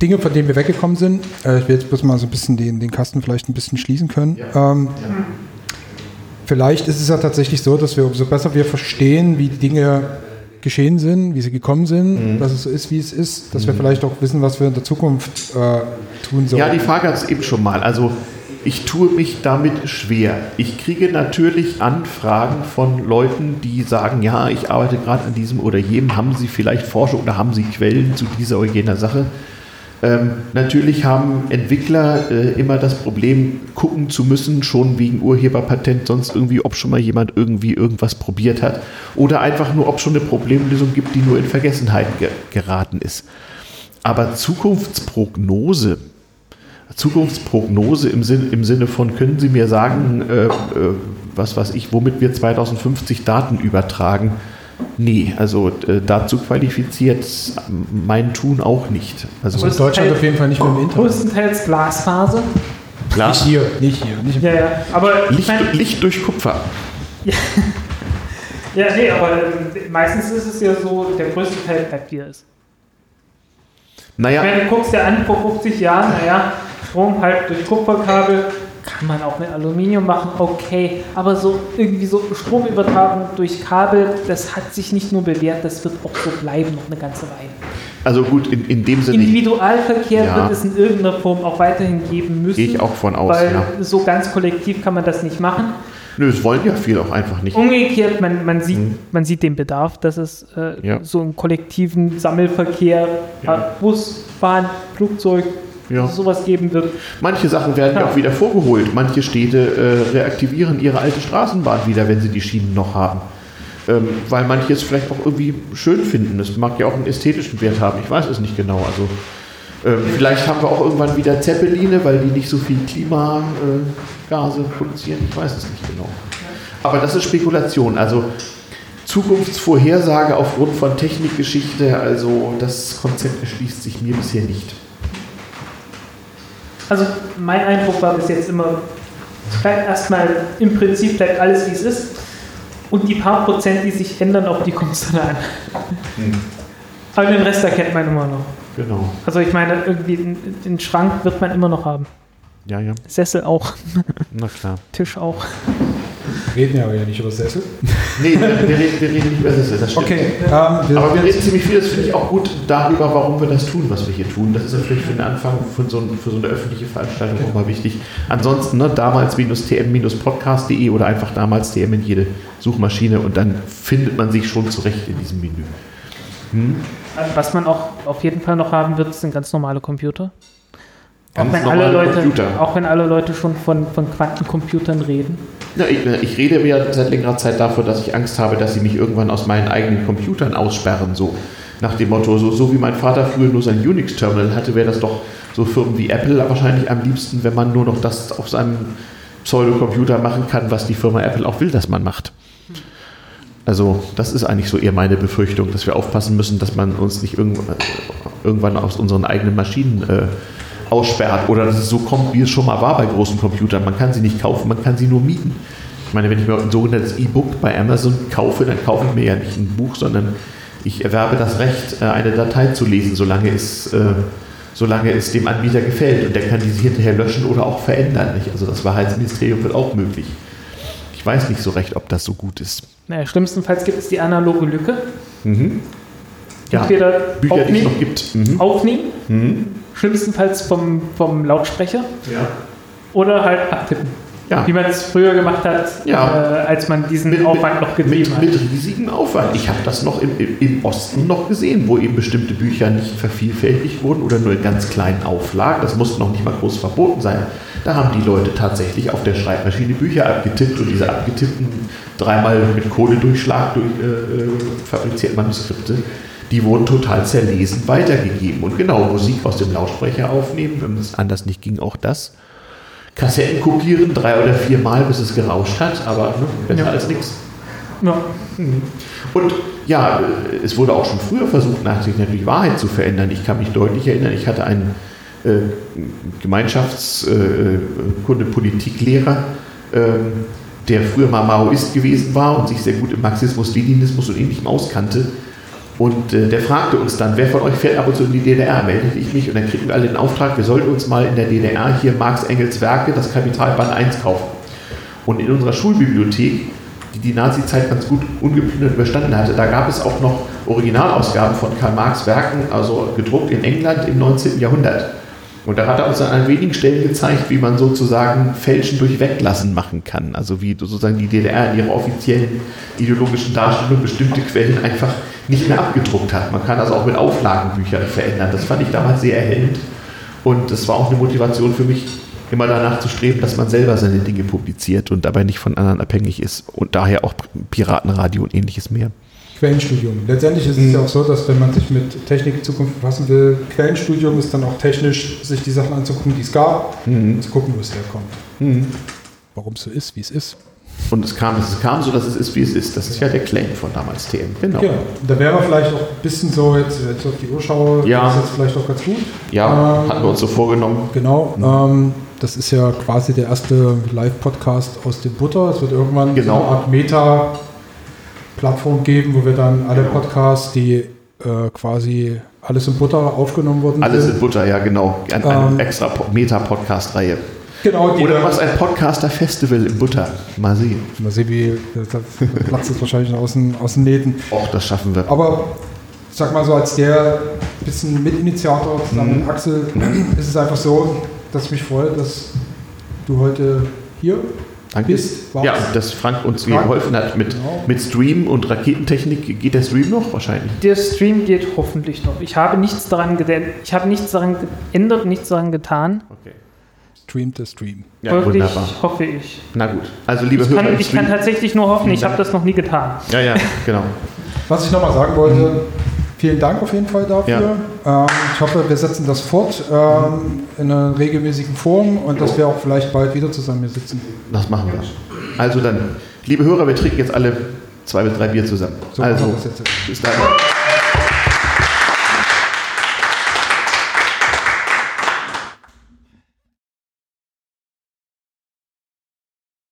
Dinge, von denen wir weggekommen sind. Äh, ich will jetzt bloß mal so ein bisschen den, den Kasten vielleicht ein bisschen schließen können. Ähm, Vielleicht ist es ja tatsächlich so, dass wir, umso besser wir verstehen, wie die Dinge geschehen sind, wie sie gekommen sind, dass es so ist, wie es ist, dass wir vielleicht auch wissen, was wir in der Zukunft äh, tun sollen. Ja, die Frage hat es eben schon mal. Also ich tue mich damit schwer. Ich kriege natürlich Anfragen von Leuten, die sagen, ja, ich arbeite gerade an diesem oder jenem. Haben Sie vielleicht Forschung oder haben Sie Quellen zu dieser oder jener Sache? Ähm, natürlich haben Entwickler äh, immer das Problem, gucken zu müssen, schon wegen Urheberpatent, sonst irgendwie, ob schon mal jemand irgendwie irgendwas probiert hat. Oder einfach nur, ob schon eine Problemlösung gibt, die nur in Vergessenheit ge geraten ist. Aber Zukunftsprognose, Zukunftsprognose im, Sinn, im Sinne von, können Sie mir sagen, äh, äh, was weiß ich, womit wir 2050 Daten übertragen? Nee, also äh, dazu qualifiziert mein Tun auch nicht. Also in Deutschland auf jeden Fall nicht mehr im Internet. Größtenteils Glasfaser. klar, Nicht hier, nicht hier. Nicht Ja, ja. Aber ich Licht, mein, Licht durch Kupfer. ja, nee, aber ähm, meistens ist es ja so, der größte Teil bleibt wie er ist. Naja, Wenn du guckst dir an, vor 50 Jahren, naja, Strom halt durch Kupferkabel, kann man auch mit Aluminium machen, okay. Aber so irgendwie so Stromübertragung durch Kabel, das hat sich nicht nur bewährt, das wird auch so bleiben noch eine ganze Weile. also gut, in, in dem Sinne Individualverkehr Ja. wird es in irgendeiner Form auch weiterhin geben müssen. gehe ich auch von aus. Weil Ja. so ganz kollektiv kann man das nicht machen. Nö, es wollen ja viele auch einfach nicht. Umgekehrt, man, man, sieht, man sieht den Bedarf, dass es äh, Ja. so einen kollektiven Sammelverkehr, Bus, Bahn, Flugzeug, Ja. sowas geben wird. Manche Sachen werden ja auch wieder vorgeholt. Manche Städte äh, reaktivieren ihre alte Straßenbahn wieder, wenn sie die Schienen noch haben. Ähm, weil manche es vielleicht auch irgendwie schön finden. Es mag ja auch einen ästhetischen Wert haben. Ich weiß es nicht genau. Also ähm, vielleicht haben wir auch irgendwann wieder Zeppeline, weil die nicht so viel Klimagase Gase produzieren. Ich weiß es nicht genau. Aber das ist Spekulation. Also Zukunftsvorhersage aufgrund von Technikgeschichte, also das Konzept erschließt sich mir bisher nicht. Also mein Eindruck war bis jetzt immer, es bleibt erstmal im Prinzip bleibt alles wie es ist. Und die paar Prozent, die sich ändern, auf die kommt es dann an. Hm. Aber den Rest erkennt man immer noch. Genau. Also ich meine, irgendwie den Schrank wird man immer noch haben. Ja, ja. Sessel auch, Na klar. Tisch auch. Reden ja aber ja nicht über Sessel. Nee, wir, wir, reden, wir reden nicht über das, das stimmt. Okay, ähm, wir, Aber wir reden ziemlich viel, das finde ich auch gut, darüber, warum wir das tun, was wir hier tun. Das ist natürlich für den Anfang von so, ein- für so eine öffentliche Veranstaltung auch mal wichtig. Ansonsten, ne, damals-tm-podcast.de oder einfach damals TM in jede Suchmaschine und dann findet man sich schon zurecht in diesem Menü. Was man auch auf jeden Fall noch haben wird, sind ganz normale Computer. Ganz auch, wenn alle Leute, Computer. auch wenn alle Leute schon von, von Quantencomputern reden. Ja, ich, ich rede ja seit längerer Zeit davon, dass ich Angst habe, dass sie mich irgendwann aus meinen eigenen Computern aussperren. So nach dem Motto, so, so wie mein Vater früher nur sein Unix-Terminal hatte, wäre das doch so Firmen wie Apple wahrscheinlich am liebsten, wenn man nur noch das auf seinem Pseudocomputer machen kann, was die Firma Apple auch will, dass man macht. Also das ist eigentlich so eher meine Befürchtung, dass wir aufpassen müssen, dass man uns nicht irgendwann, irgendwann aus unseren eigenen Maschinen äh, aussperrt oder dass es so kommt, wie es schon mal war bei großen Computern. Man kann sie nicht kaufen, man kann sie nur mieten. Ich meine, wenn ich mir ein sogenanntes E-Book bei Amazon kaufe, dann kaufe ich mir ja nicht ein Buch, sondern ich erwerbe das Recht, äh, eine Datei zu lesen, solange es, äh, solange es dem Anbieter gefällt. Und der kann diese hinterher löschen oder auch verändern. Nicht? Also das Wahrheitsministerium wird auch möglich. Ich weiß nicht so recht, ob das so gut ist. Naja, schlimmstenfalls gibt es die analoge Lücke. Mhm. Ja, Entweder Bücher, die es noch gibt. Mhm. aufnehmen, Mhm. Schlimmstenfalls vom, vom Lautsprecher Ja. oder halt abtippen. Ja. Wie man es früher gemacht hat, Ja. äh, als man diesen Mit- Aufwand noch getrieben mit, hat. mit riesigem Aufwand. Ich habe das noch im, im, Osten noch gesehen, wo eben bestimmte Bücher nicht vervielfältigt wurden oder nur in ganz kleinen Auflagen. Das musste noch nicht mal groß verboten sein. Da haben die Leute tatsächlich auf der Schreibmaschine Bücher abgetippt und diese abgetippten, dreimal mit Kohledurchschlag durch, äh, äh, fabrizierten Manuskripte, die wurden total zerlesen weitergegeben. Und genau, Musik aus dem Lautsprecher aufnehmen, wenn es anders nicht ging, auch das. Kassetten kopieren, drei oder vier Mal, bis es gerauscht hat, aber ne, besser Ja. als nichts. Ja. Und ja, es wurde auch schon früher versucht, nachträglich natürlich Wahrheit zu verändern. Ich kann mich deutlich erinnern, ich hatte einen äh, Gemeinschaftskunde, äh, Politiklehrer, ähm, der früher mal Maoist gewesen war und sich sehr gut im Marxismus, Leninismus und ähnlichem auskannte. Und äh, der fragte uns dann, wer von euch fährt ab und zu in die DDR? Meldete ich mich und dann kriegen wir alle den Auftrag, wir sollten uns mal in der DDR hier Marx Engels Werke, das Kapitalband 1 kaufen. Und in unserer Schulbibliothek, die die Nazi-Zeit ganz gut ungeplündert überstanden hatte, da gab es auch noch Originalausgaben von Karl Marx Werken, also gedruckt in England im 19. Jahrhundert. Und da hat er uns an wenigen Stellen gezeigt, wie man sozusagen Fälschen durch Weglassen machen kann. Also wie sozusagen die DDR in ihrer offiziellen ideologischen Darstellung bestimmte Quellen einfach nicht mehr abgedruckt hat. Man kann das auch mit Auflagenbüchern verändern. Das fand ich damals sehr erhellend. Und das war auch eine Motivation für mich, immer danach zu streben, dass man selber seine Dinge publiziert und dabei nicht von anderen abhängig ist. Und daher auch Piratenradio und ähnliches mehr. Quellenstudium. Letztendlich ist es mhm. ja auch so, dass wenn man sich mit Technik in Zukunft befassen will, Quellenstudium ist dann auch technisch, sich die Sachen anzugucken, die es gab, mhm. und zu gucken, wo es herkommt. Mhm. Warum es so ist, wie es ist. Und es kam, es kam so, dass es ist, wie es ist. Das ist ja der Claim von damals TM. Genau. Ja, da wäre vielleicht auch ein bisschen so, jetzt, jetzt auf die Uhr schaue, ja. das ist jetzt vielleicht auch ganz gut. Ja, ähm, hatten wir uns so vorgenommen. Genau. Mhm. Ähm, das ist ja quasi der erste Live-Podcast aus dem Butter. Es wird irgendwann genau. so eine Art Meta- Plattform geben, wo wir dann alle genau. Podcasts, die äh, quasi alles in Butter aufgenommen wurden. Alles sind. in Butter, ja, genau. Eine, ähm, extra Meta-Podcast-Reihe. Genau, Oder du machst ein Podcaster-Festival in Butter. Mal sehen. Mal sehen, wie das platzt es wahrscheinlich aus den, aus den Nähten. Och, das schaffen wir. Aber sag mal so, als der bisschen Mitinitiator zusammen mhm. mit Axel, ist es einfach so, dass ich mich freue, dass du heute hier Danke. Bist, ja, dass Frank uns Frank, geholfen hat mit, genau. mit Stream und Raketentechnik. Geht der Stream noch wahrscheinlich? Der Stream geht hoffentlich noch. Ich habe nichts daran, ich habe nichts daran geändert, nichts daran getan. Okay. Streamt der Stream. Ja, Wirklich wunderbar. hoffe ich. Na gut. Also liebe ich Hörer, kann, ich kann tatsächlich nur hoffen, ich habe das noch nie getan. Ja, ja, genau. Was ich nochmal sagen wollte, Vielen Dank auf jeden Fall dafür. Ja. Ähm, ich hoffe, wir setzen das fort ähm, in einer regelmäßigen Form und dass wir auch vielleicht bald wieder zusammen hier sitzen. Das machen wir. Also dann, liebe Hörer, wir trinken jetzt alle zwei bis drei Bier zusammen. So also, bis dann.